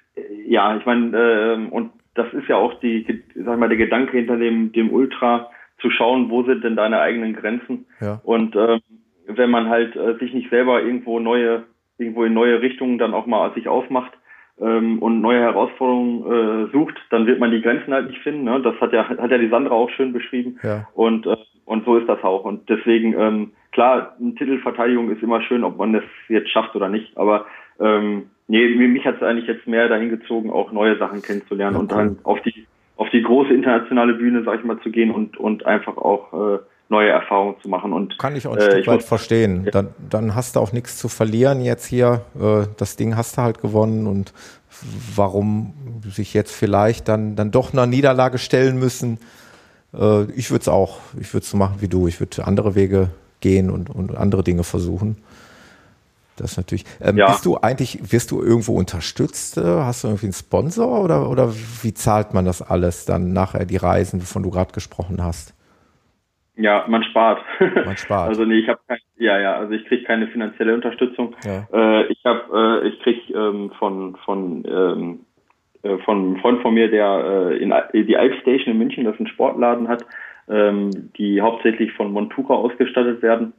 ja, ich meine, ähm, und das ist ja auch die, sag mal, der Gedanke hinter dem, dem Ultra, zu schauen, wo sind denn deine eigenen Grenzen. Ja. Und ähm, wenn man halt äh, sich nicht selber irgendwo neue, irgendwo in neue Richtungen dann auch mal sich aufmacht ähm, und neue Herausforderungen äh, sucht, dann wird man die Grenzen halt nicht finden. Ne? Das hat ja, hat ja die Sandra auch schön beschrieben. Ja. Und, äh, und so ist das auch. Und deswegen, ähm, klar, eine Titelverteidigung ist immer schön, ob man das jetzt schafft oder nicht. Aber ähm, Nee, mich hat es eigentlich jetzt mehr dahin gezogen, auch neue Sachen kennenzulernen okay. und dann auf die auf die große internationale Bühne, sag ich mal, zu gehen und und einfach auch äh, neue Erfahrungen zu machen. Und kann ich auch ein äh, Stück weit verstehen. Ja. Dann, dann hast du auch nichts zu verlieren jetzt hier. Äh, das Ding hast du halt gewonnen und warum sich jetzt vielleicht dann dann doch einer Niederlage stellen müssen. Äh, ich würde es auch, ich würde es so machen wie du. Ich würde andere Wege gehen und und andere Dinge versuchen. Das ist natürlich. Ähm, ja. Bist du eigentlich, wirst du irgendwo unterstützt? Äh, hast du irgendwie einen Sponsor oder, oder wie zahlt man das alles dann nachher, die Reisen, wovon du gerade gesprochen hast? Ja, man spart. Man spart. also nee, ich habe ja, ja, also ich kriege keine finanzielle Unterstützung. Ja. Äh, ich habe, äh, ich krieg ähm, von von ähm, äh, von einem Freund von mir, der äh, in die Alp Station in München, das ein Sportladen hat, ähm, die hauptsächlich von Montura ausgestattet werden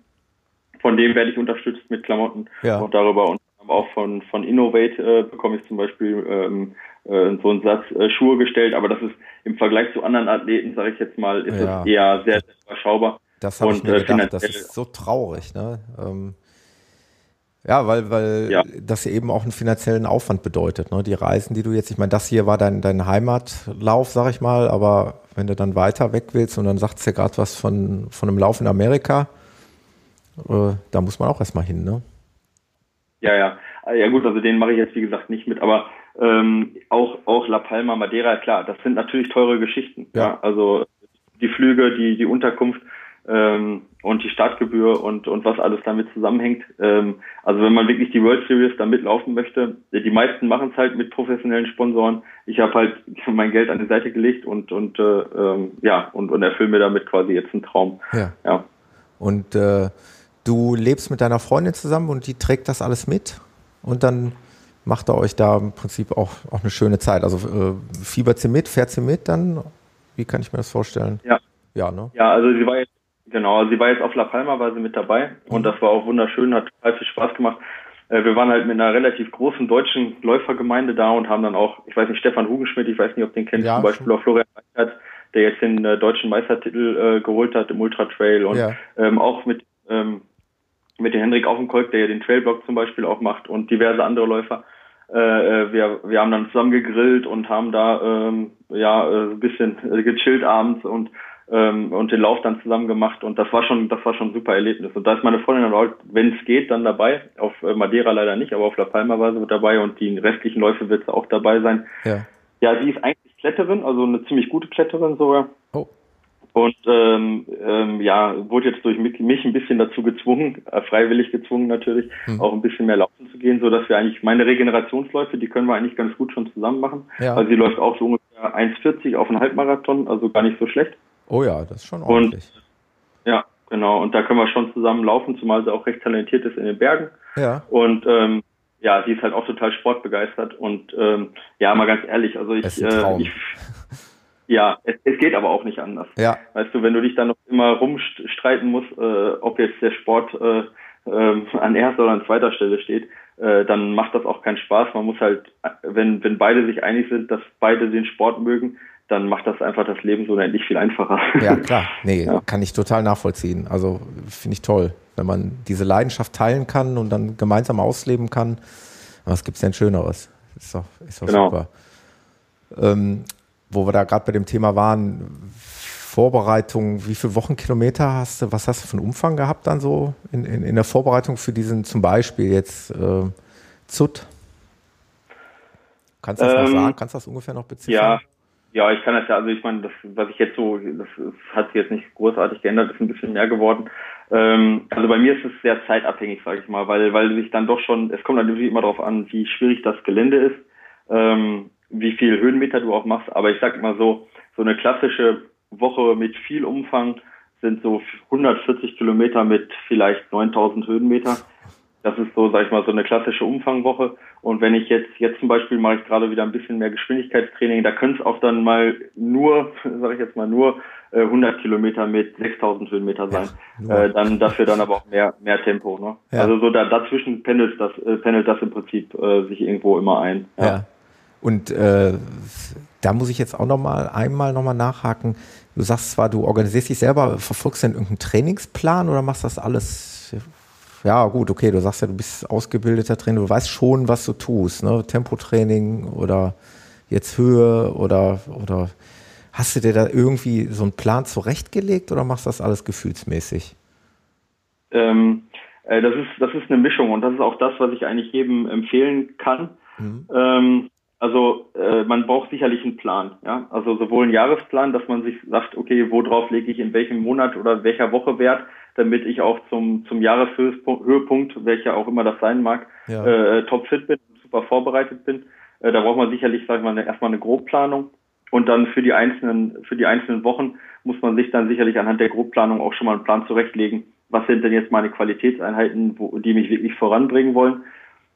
von dem werde ich unterstützt mit Klamotten. Ja. Und darüber und auch von, von Innovate äh, bekomme ich zum Beispiel ähm, äh, so einen Satz äh, Schuhe gestellt, aber das ist im Vergleich zu anderen Athleten, sage ich jetzt mal, ist ja. es eher sehr, sehr überschaubar. Das habe ich mir äh, gedacht, das ist so traurig, ne? Ähm, ja, weil, weil ja. das eben auch einen finanziellen Aufwand bedeutet. Ne? Die Reisen, die du jetzt, ich meine, das hier war dein, dein Heimatlauf, sag ich mal, aber wenn du dann weiter weg willst und dann sagst du ja gerade was von, von einem Lauf in Amerika, da muss man auch erstmal hin, ne? Ja, ja. Ja gut, also den mache ich jetzt wie gesagt nicht mit, aber ähm, auch, auch La Palma, Madeira, klar, das sind natürlich teure Geschichten. Ja. ja also die Flüge, die, die Unterkunft ähm, und die Startgebühr und, und was alles damit zusammenhängt. Ähm, also wenn man wirklich die World Series da mitlaufen möchte, die meisten machen es halt mit professionellen Sponsoren. Ich habe halt mein Geld an die Seite gelegt und, und äh, ähm, ja, und, und erfülle mir damit quasi jetzt einen Traum. Ja. ja. Und äh du lebst mit deiner Freundin zusammen und die trägt das alles mit und dann macht er euch da im Prinzip auch, auch eine schöne Zeit. Also äh, fiebert sie mit, fährt sie mit dann? Wie kann ich mir das vorstellen? Ja. Ja, ne? Ja, also sie war jetzt, genau. Also sie war jetzt auf La Palma, war sie mit dabei und mhm. das war auch wunderschön, hat total viel Spaß gemacht. Äh, wir waren halt mit einer relativ großen deutschen Läufergemeinde da und haben dann auch, ich weiß nicht, Stefan Hugenschmidt, ich weiß nicht, ob den kennt, ja, zum Beispiel auch Florian Reichert, der jetzt den äh, deutschen Meistertitel äh, geholt hat im Ultra Trail und ja. ähm, auch mit ähm, mit dem Hendrik Aufenkolk, der ja den Trailblock zum Beispiel auch macht und diverse andere Läufer. Äh, äh, wir, wir haben dann zusammen gegrillt und haben da ähm, ja äh, ein bisschen äh, gechillt abends und ähm, und den Lauf dann zusammen gemacht und das war schon das war schon ein super Erlebnis. Und da ist meine Freundin dann wenn es geht dann dabei. Auf Madeira leider nicht aber auf La Palma war sie mit dabei und die restlichen Läufe wird sie auch dabei sein. Ja. Ja sie ist eigentlich Kletterin also eine ziemlich gute Kletterin sogar. Oh. Und ähm, ähm, ja, wurde jetzt durch mich ein bisschen dazu gezwungen, äh, freiwillig gezwungen natürlich, hm. auch ein bisschen mehr laufen zu gehen, so dass wir eigentlich meine Regenerationsläufe, die können wir eigentlich ganz gut schon zusammen machen. Ja. Also sie läuft auch so ungefähr 1,40 auf einen Halbmarathon, also gar nicht so schlecht. Oh ja, das ist schon ordentlich. Und, ja, genau. Und da können wir schon zusammen laufen, zumal sie auch recht talentiert ist in den Bergen. Ja. Und ähm, ja, sie ist halt auch total sportbegeistert und ähm, ja, mal ganz ehrlich, also ich, äh, ich ja, es, es geht aber auch nicht anders. Ja. Weißt du, wenn du dich dann noch immer rumstreiten musst, äh, ob jetzt der Sport äh, äh, an erster oder an zweiter Stelle steht, äh, dann macht das auch keinen Spaß. Man muss halt, wenn, wenn beide sich einig sind, dass beide den Sport mögen, dann macht das einfach das Leben so unendlich viel einfacher. Ja, klar. Nee, ja. kann ich total nachvollziehen. Also finde ich toll, wenn man diese Leidenschaft teilen kann und dann gemeinsam ausleben kann. Was gibt's denn Schöneres? Ist doch, ist doch genau. super. Ähm, wo wir da gerade bei dem Thema waren, Vorbereitung, wie viele Wochenkilometer hast du, was hast du für einen Umfang gehabt dann so in, in, in der Vorbereitung für diesen zum Beispiel jetzt äh, ZUT? Kannst du das ähm, noch sagen? Kannst du das ungefähr noch beziffern? Ja, ja, ich kann das ja, also ich meine, das, was ich jetzt so, das, das hat sich jetzt nicht großartig geändert, ist ein bisschen mehr geworden. Ähm, also bei mir ist es sehr zeitabhängig, sage ich mal, weil, weil sich dann doch schon, es kommt natürlich immer darauf an, wie schwierig das Gelände ist. Ähm, wie viel Höhenmeter du auch machst. Aber ich sag mal so, so eine klassische Woche mit viel Umfang sind so 140 Kilometer mit vielleicht 9000 Höhenmeter. Das ist so, sag ich mal, so eine klassische Umfangwoche. Und wenn ich jetzt, jetzt zum Beispiel mache ich gerade wieder ein bisschen mehr Geschwindigkeitstraining, da könnte es auch dann mal nur, sage ich jetzt mal nur, 100 äh, Kilometer mit 6000 Höhenmeter sein. Ja, äh, dann dafür dann aber auch mehr, mehr Tempo. Ne? Ja. Also so da, dazwischen pendelt das, äh, pendelt das im Prinzip äh, sich irgendwo immer ein. Ja. ja. Und äh, da muss ich jetzt auch noch mal einmal noch mal nachhaken. Du sagst zwar, du organisierst dich selber, verfolgst du denn irgendeinen Trainingsplan oder machst das alles? Ja, gut, okay, du sagst ja, du bist ausgebildeter Trainer, du weißt schon, was du tust, ne? Tempotraining oder jetzt Höhe oder, oder hast du dir da irgendwie so einen Plan zurechtgelegt oder machst das alles gefühlsmäßig? Ähm, äh, das, ist, das ist eine Mischung und das ist auch das, was ich eigentlich jedem empfehlen kann. Mhm. Ähm, also äh, man braucht sicherlich einen Plan, ja. Also sowohl einen Jahresplan, dass man sich sagt, okay, worauf lege ich in welchem Monat oder welcher Woche Wert, damit ich auch zum zum Jahreshöhepunkt, welcher auch immer das sein mag, ja. äh, topfit bin, super vorbereitet bin. Äh, da braucht man sicherlich, sag ich mal, erstmal eine Grobplanung und dann für die einzelnen für die einzelnen Wochen muss man sich dann sicherlich anhand der Grobplanung auch schon mal einen Plan zurechtlegen. Was sind denn jetzt meine Qualitätseinheiten, wo, die mich wirklich voranbringen wollen?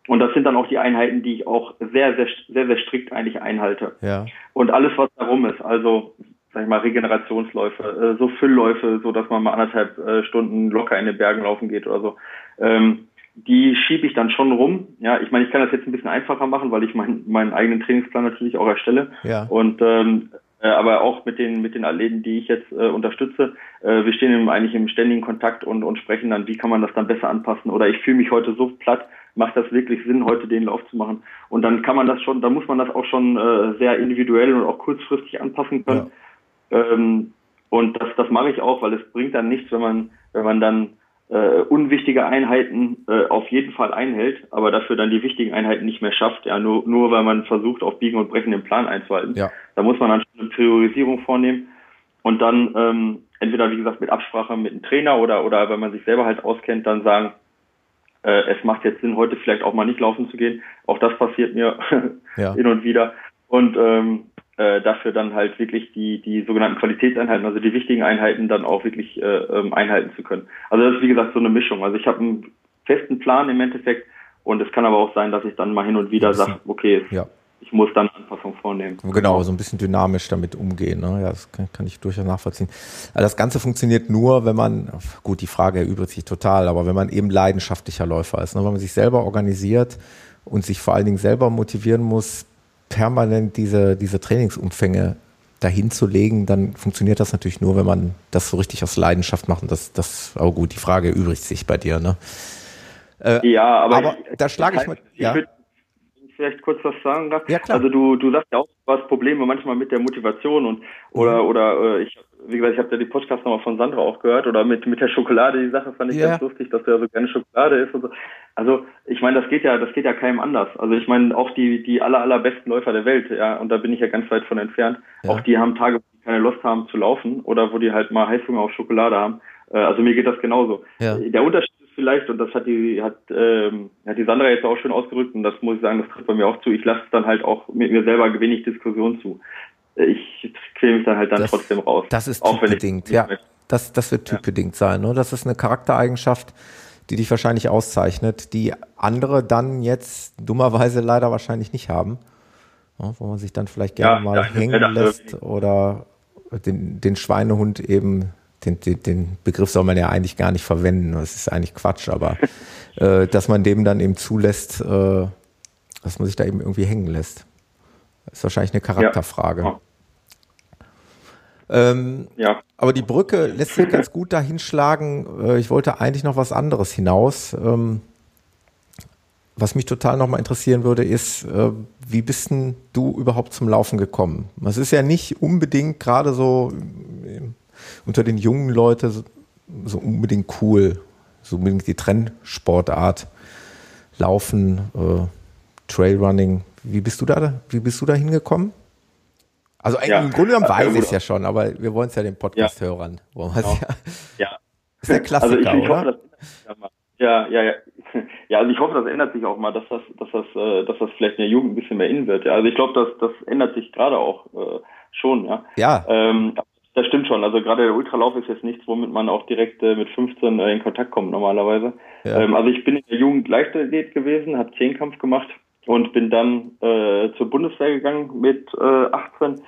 Und das sind dann auch die Einheiten, die ich auch sehr, sehr, sehr, sehr strikt eigentlich einhalte. Ja. Und alles, was darum ist, also sag ich mal, Regenerationsläufe, äh, so Füllläufe, so dass man mal anderthalb äh, Stunden locker in den Bergen laufen geht oder so. Ähm, die schiebe ich dann schon rum. Ja, ich meine, ich kann das jetzt ein bisschen einfacher machen, weil ich mein, meinen eigenen Trainingsplan natürlich auch erstelle. Ja. Und ähm, äh, aber auch mit den mit den Athleten, die ich jetzt äh, unterstütze, äh, wir stehen im, eigentlich im ständigen Kontakt und und sprechen dann, wie kann man das dann besser anpassen. Oder ich fühle mich heute so platt, macht das wirklich Sinn, heute den Lauf zu machen. Und dann kann man das schon, dann muss man das auch schon äh, sehr individuell und auch kurzfristig anpassen können. Ja. Ähm, und das, das mache ich auch, weil es bringt dann nichts, wenn man, wenn man dann äh, unwichtige Einheiten äh, auf jeden Fall einhält, aber dafür dann die wichtigen Einheiten nicht mehr schafft, ja, nur, nur weil man versucht, auf Biegen und Brechen den Plan einzuhalten. Ja. Da muss man dann schon eine Priorisierung vornehmen und dann ähm, entweder, wie gesagt, mit Absprache mit einem Trainer oder, oder wenn man sich selber halt auskennt, dann sagen, äh, es macht jetzt Sinn, heute vielleicht auch mal nicht laufen zu gehen. Auch das passiert mir ja. hin und wieder. Und ähm, äh, dafür dann halt wirklich die, die sogenannten Qualitätseinheiten, also die wichtigen Einheiten dann auch wirklich äh, ähm, einhalten zu können. Also das ist wie gesagt so eine Mischung. Also ich habe einen festen Plan im Endeffekt und es kann aber auch sein, dass ich dann mal hin und wieder sage, okay, ja. Ich muss dann Anpassungen vornehmen. Genau, so ein bisschen dynamisch damit umgehen. Ne? Ja, das kann, kann, ich durchaus nachvollziehen. Aber das Ganze funktioniert nur, wenn man, gut, die Frage erübrigt sich total, aber wenn man eben leidenschaftlicher Läufer ist, ne? wenn man sich selber organisiert und sich vor allen Dingen selber motivieren muss, permanent diese, diese Trainingsumfänge dahin zu legen, dann funktioniert das natürlich nur, wenn man das so richtig aus Leidenschaft macht. Und das, das, oh gut, die Frage erübrigt sich bei dir, ne? Äh, ja, aber, aber ich, da schlage ich, mal. Ja. Ich vielleicht kurz was sagen darf? Ja, klar. Also du, du sagst ja auch, du hast Probleme manchmal mit der Motivation und oder mhm. oder äh, ich wie gesagt, ich habe ja die Podcast nochmal von Sandra auch gehört oder mit mit der Schokolade, die Sache fand ich ja. ganz lustig, dass du ja so gerne Schokolade isst und so. Also ich meine, das geht ja, das geht ja keinem anders. Also ich meine, auch die die aller allerbesten Läufer der Welt, ja, und da bin ich ja ganz weit von entfernt. Ja. Auch die haben Tage, wo die keine Lust haben zu laufen oder wo die halt mal Heißhunger auf Schokolade haben. Äh, also mir geht das genauso. Ja. Der Unterschied vielleicht, und das hat die, hat, ähm, hat die Sandra jetzt auch schon ausgerückt, und das muss ich sagen, das tritt bei mir auch zu, ich lasse dann halt auch mit mir selber wenig Diskussion zu. Ich quäle mich dann halt dann das, trotzdem raus. Das ist typbedingt, ja. Das, das wird typbedingt ja. sein. Ne? Das ist eine Charaktereigenschaft, die dich wahrscheinlich auszeichnet, die andere dann jetzt dummerweise leider wahrscheinlich nicht haben. Ja, wo man sich dann vielleicht gerne ja, mal hängen lässt oder den, den Schweinehund eben den, den, den Begriff soll man ja eigentlich gar nicht verwenden. Das ist eigentlich Quatsch, aber äh, dass man dem dann eben zulässt, äh, dass man sich da eben irgendwie hängen lässt. Das ist wahrscheinlich eine Charakterfrage. Ja. Ähm, ja. Aber die Brücke lässt sich ganz gut dahin schlagen. Äh, ich wollte eigentlich noch was anderes hinaus. Ähm, was mich total nochmal interessieren würde, ist, äh, wie bist denn du überhaupt zum Laufen gekommen? Es ist ja nicht unbedingt gerade so unter den jungen Leuten so, unbedingt cool, so unbedingt die Trendsportart, Laufen, äh, Trailrunning. Wie bist du da? Wie bist du da hingekommen? Also ja, im Grunde genommen weiß ich es ja schon, aber wir wollen es ja den Podcast ja. Genau. Ja. ja. Ist der Klassiker, also ich, ich oder? Hoffe, das, ja, ja, ja. Ja, also ich hoffe, das ändert sich auch mal, dass das, dass das, äh, dass das vielleicht in der Jugend ein bisschen mehr innen wird. Ja, also ich glaube, das, das ändert sich gerade auch äh, schon. Ja. Ja. Ähm, das stimmt schon. Also gerade der Ultralauf ist jetzt nichts, womit man auch direkt äh, mit 15 äh, in Kontakt kommt normalerweise. Ja. Ähm, also ich bin in der Jugend Leichtathlet gewesen, habe Zehnkampf gemacht und bin dann äh, zur Bundeswehr gegangen mit äh, 18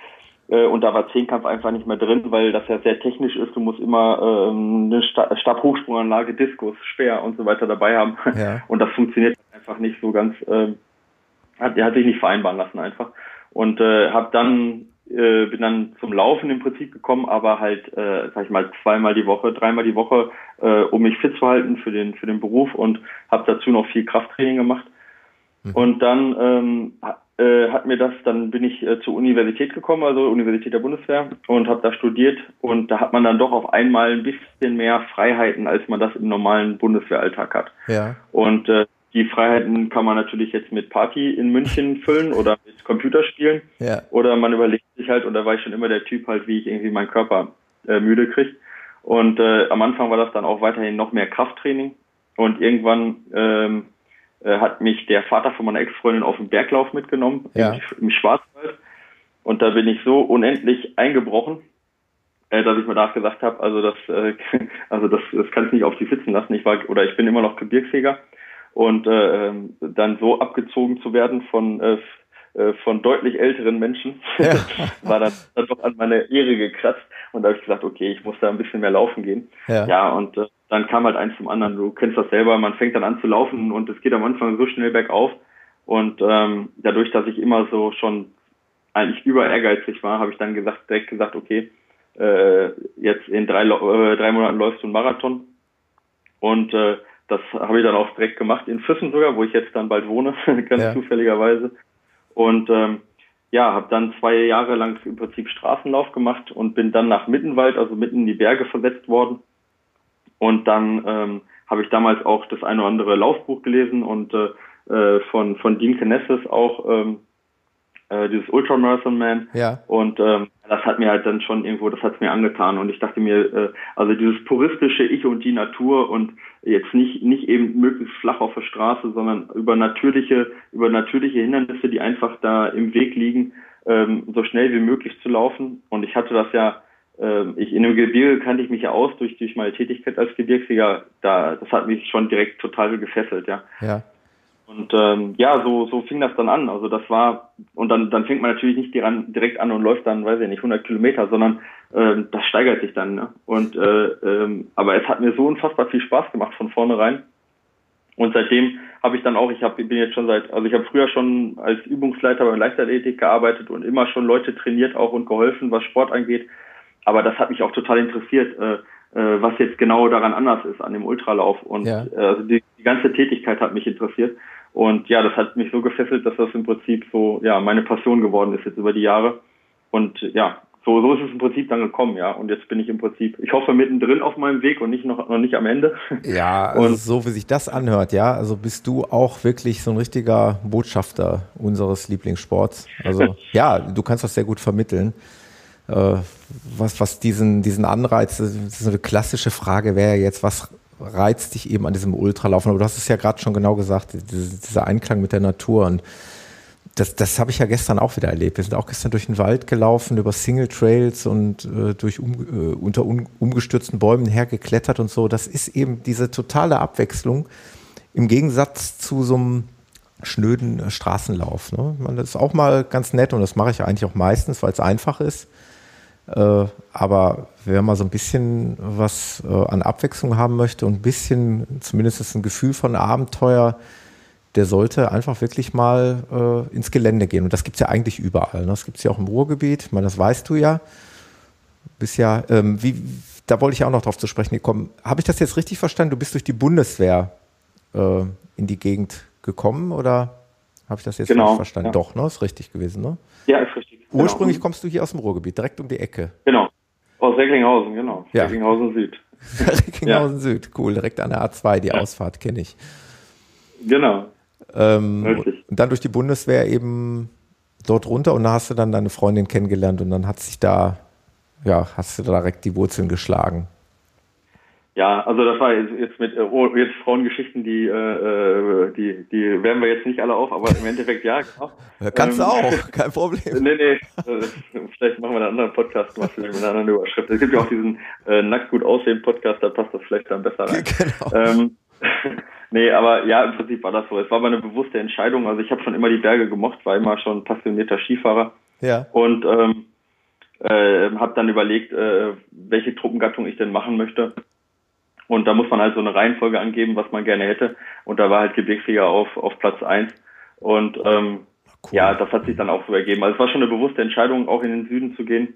äh, und da war Zehnkampf einfach nicht mehr drin, weil das ja sehr technisch ist. Du musst immer ähm, eine Sta Stabhochsprunganlage, Diskus, Speer und so weiter dabei haben. Ja. Und das funktioniert einfach nicht so ganz. Äh, hat, hat sich nicht vereinbaren lassen einfach. Und äh, habe dann äh, bin dann zum Laufen im Prinzip gekommen, aber halt, äh, sag ich mal, zweimal die Woche, dreimal die Woche, äh, um mich fit zu halten für den für den Beruf und habe dazu noch viel Krafttraining gemacht. Mhm. Und dann ähm, äh, hat mir das, dann bin ich äh, zur Universität gekommen, also Universität der Bundeswehr, und habe da studiert. Und da hat man dann doch auf einmal ein bisschen mehr Freiheiten, als man das im normalen Bundeswehralltag hat. Ja. Und äh, die Freiheiten kann man natürlich jetzt mit Party in München füllen oder mit Computerspielen. Ja. Oder man überlegt sich halt, und da war ich schon immer der Typ halt, wie ich irgendwie meinen Körper äh, müde kriege. Und äh, am Anfang war das dann auch weiterhin noch mehr Krafttraining. Und irgendwann ähm, äh, hat mich der Vater von meiner Ex-Freundin auf den Berglauf mitgenommen, ja. im, Schwarzwald. Und da bin ich so unendlich eingebrochen, äh, dass ich mir nachgesagt habe, also das, äh, also das, das kann ich nicht auf sie sitzen lassen. Ich war oder ich bin immer noch Gebirgsjäger und äh, ähm, dann so abgezogen zu werden von äh, äh, von deutlich älteren Menschen ja. war dann, dann doch an meine Ehre gekratzt und da habe ich gesagt, okay, ich muss da ein bisschen mehr laufen gehen. Ja, ja und äh, dann kam halt eins zum anderen. Du kennst das selber, man fängt dann an zu laufen und es geht am Anfang so schnell bergauf und ähm, dadurch, dass ich immer so schon eigentlich über ehrgeizig war, habe ich dann gesagt, direkt gesagt, okay, äh, jetzt in drei, äh, drei Monaten läufst du einen Marathon und äh, das habe ich dann auch direkt gemacht, in Füssen sogar, wo ich jetzt dann bald wohne, ganz ja. zufälligerweise. Und ähm, ja, habe dann zwei Jahre lang im Prinzip Straßenlauf gemacht und bin dann nach Mittenwald, also mitten in die Berge versetzt worden. Und dann ähm, habe ich damals auch das eine oder andere Laufbuch gelesen und äh, äh von, von Dean Knesses auch ähm, äh, dieses Ultramarathon Man. Ja. Und ähm, das hat mir halt dann schon irgendwo, das hat mir angetan. Und ich dachte mir, äh, also dieses puristische Ich und die Natur und jetzt nicht, nicht eben möglichst flach auf der Straße, sondern über natürliche, über natürliche Hindernisse, die einfach da im Weg liegen, ähm, so schnell wie möglich zu laufen. Und ich hatte das ja, äh, ich in dem Gebirge kannte ich mich ja aus durch, durch meine Tätigkeit als Gebirgsjäger. Da, das hat mich schon direkt total gefesselt, ja. Ja. Und ähm, ja, so, so fing das dann an. Also das war, und dann, dann fängt man natürlich nicht direkt an und läuft dann, weiß ich nicht, 100 Kilometer, sondern ähm, das steigert sich dann. Ne? Und äh, ähm, aber es hat mir so unfassbar viel Spaß gemacht von vornherein. Und seitdem habe ich dann auch, ich hab, bin jetzt schon seit, also ich habe früher schon als Übungsleiter bei Leichtathletik gearbeitet und immer schon Leute trainiert auch und geholfen, was Sport angeht. Aber das hat mich auch total interessiert, äh, was jetzt genau daran anders ist an dem Ultralauf. Und ja. äh, also die, die ganze Tätigkeit hat mich interessiert. Und ja, das hat mich so gefesselt, dass das im Prinzip so ja meine Passion geworden ist jetzt über die Jahre. Und ja, so, so ist es im Prinzip dann gekommen, ja. Und jetzt bin ich im Prinzip, ich hoffe, mittendrin auf meinem Weg und nicht noch, noch nicht am Ende. Ja, also und so wie sich das anhört, ja. Also bist du auch wirklich so ein richtiger Botschafter unseres Lieblingssports. Also ja, du kannst das sehr gut vermitteln. Äh, was, was diesen, diesen Anreiz, das ist eine klassische Frage wäre jetzt, was reizt dich eben an diesem Ultralaufen? Aber du hast es ja gerade schon genau gesagt, dieser Einklang mit der Natur und das, das habe ich ja gestern auch wieder erlebt. Wir sind auch gestern durch den Wald gelaufen, über Single Trails und äh, durch um, äh, unter un, umgestürzten Bäumen hergeklettert und so. Das ist eben diese totale Abwechslung im Gegensatz zu so einem schnöden äh, Straßenlauf. Ne? Man, das ist auch mal ganz nett und das mache ich eigentlich auch meistens, weil es einfach ist. Äh, aber wer mal so ein bisschen was äh, an Abwechslung haben möchte und ein bisschen zumindest ein Gefühl von Abenteuer, der sollte einfach wirklich mal äh, ins Gelände gehen. Und das gibt es ja eigentlich überall. Ne? Das gibt es ja auch im Ruhrgebiet. Ich meine, das weißt du ja. Bist ja, ähm, wie, da wollte ich auch noch drauf zu sprechen gekommen. Habe ich das jetzt richtig verstanden? Du bist durch die Bundeswehr äh, in die Gegend gekommen oder habe ich das jetzt genau, verstanden? Ja. Doch, ne? Ist richtig gewesen, ne? Ja, ist richtig. Genau. Ursprünglich genau. kommst du hier aus dem Ruhrgebiet, direkt um die Ecke. Genau. Aus Recklinghausen, genau. Ja. Recklinghausen Süd. Recklinghausen ja. Süd, cool. Direkt an der A2, die ja. Ausfahrt kenne ich. Genau. Ähm, Richtig. Und dann durch die Bundeswehr eben dort runter und da hast du dann deine Freundin kennengelernt und dann hat sich da, ja, hast du direkt die Wurzeln geschlagen. Ja, also das war jetzt mit oh, jetzt Frauengeschichten, die, äh, äh, die, die wärmen wir jetzt nicht alle auf, aber im Endeffekt ja, genau. Kannst du ähm, auch, kein Problem. nee, nee, äh, vielleicht machen wir einen anderen Podcast mal mit einer anderen Überschrift. Es gibt ja auch diesen äh, nackt gut aussehen Podcast, da passt das vielleicht dann besser rein. Genau. Ähm, nee, aber ja, im Prinzip war das so. Es war aber eine bewusste Entscheidung. Also ich habe schon immer die Berge gemocht, war immer schon passionierter Skifahrer. Ja. Und ähm, äh, habe dann überlegt, äh, welche Truppengattung ich denn machen möchte. Und da muss man halt so eine Reihenfolge angeben, was man gerne hätte. Und da war halt Gebirgsjäger auf, auf Platz eins. Und ähm, cool. ja, das hat sich dann auch so ergeben. Also es war schon eine bewusste Entscheidung, auch in den Süden zu gehen,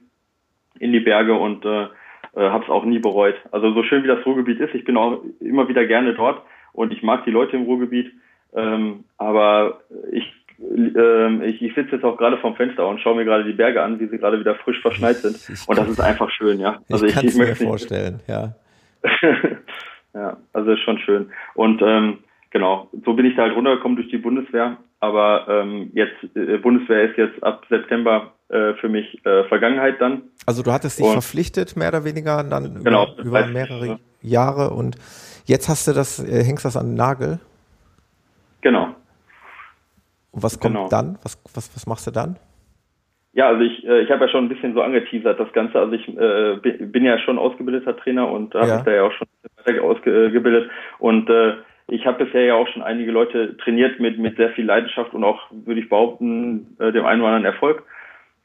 in die Berge und äh, äh, habe es auch nie bereut. Also so schön wie das Ruhrgebiet ist, ich bin auch immer wieder gerne dort und ich mag die Leute im Ruhrgebiet. Ähm, aber ich, ähm, ich, ich sitze jetzt auch gerade vom Fenster und schaue mir gerade die Berge an, wie sie gerade wieder frisch verschneit sind. und das ist einfach schön, ja. Also ich, ich, ich mir vorstellen, ja. ja, also ist schon schön. Und ähm, genau, so bin ich da halt runtergekommen durch die Bundeswehr. Aber ähm, jetzt, äh, Bundeswehr ist jetzt ab September äh, für mich äh, Vergangenheit dann. Also du hattest dich und, verpflichtet, mehr oder weniger, dann genau, über, über mehrere ja. Jahre und Jetzt hast du das, äh, hängst das an den Nagel. Genau. Und was kommt genau. dann? Was, was, was machst du dann? Ja, also ich, äh, ich habe ja schon ein bisschen so angeteasert das Ganze. Also ich äh, bin ja schon ausgebildeter Trainer und habe ja. mich da ja auch schon weiter ausgebildet. Und äh, ich habe bisher ja auch schon einige Leute trainiert mit, mit sehr viel Leidenschaft und auch, würde ich behaupten, äh, dem einen oder anderen Erfolg.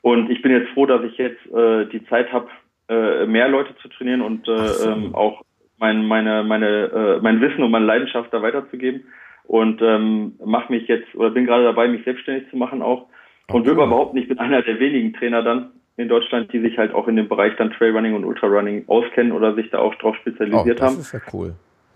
Und ich bin jetzt froh, dass ich jetzt äh, die Zeit habe, äh, mehr Leute zu trainieren und äh, ähm, auch mein, meine, meine, äh, mein Wissen und meine Leidenschaft da weiterzugeben. Und ähm, mache mich jetzt, oder bin gerade dabei, mich selbstständig zu machen auch. Und will überhaupt nicht, bin einer der wenigen Trainer dann in Deutschland, die sich halt auch in dem Bereich dann Trailrunning und Ultrarunning auskennen oder sich da auch drauf spezialisiert oh, das haben. Das ist ja cool.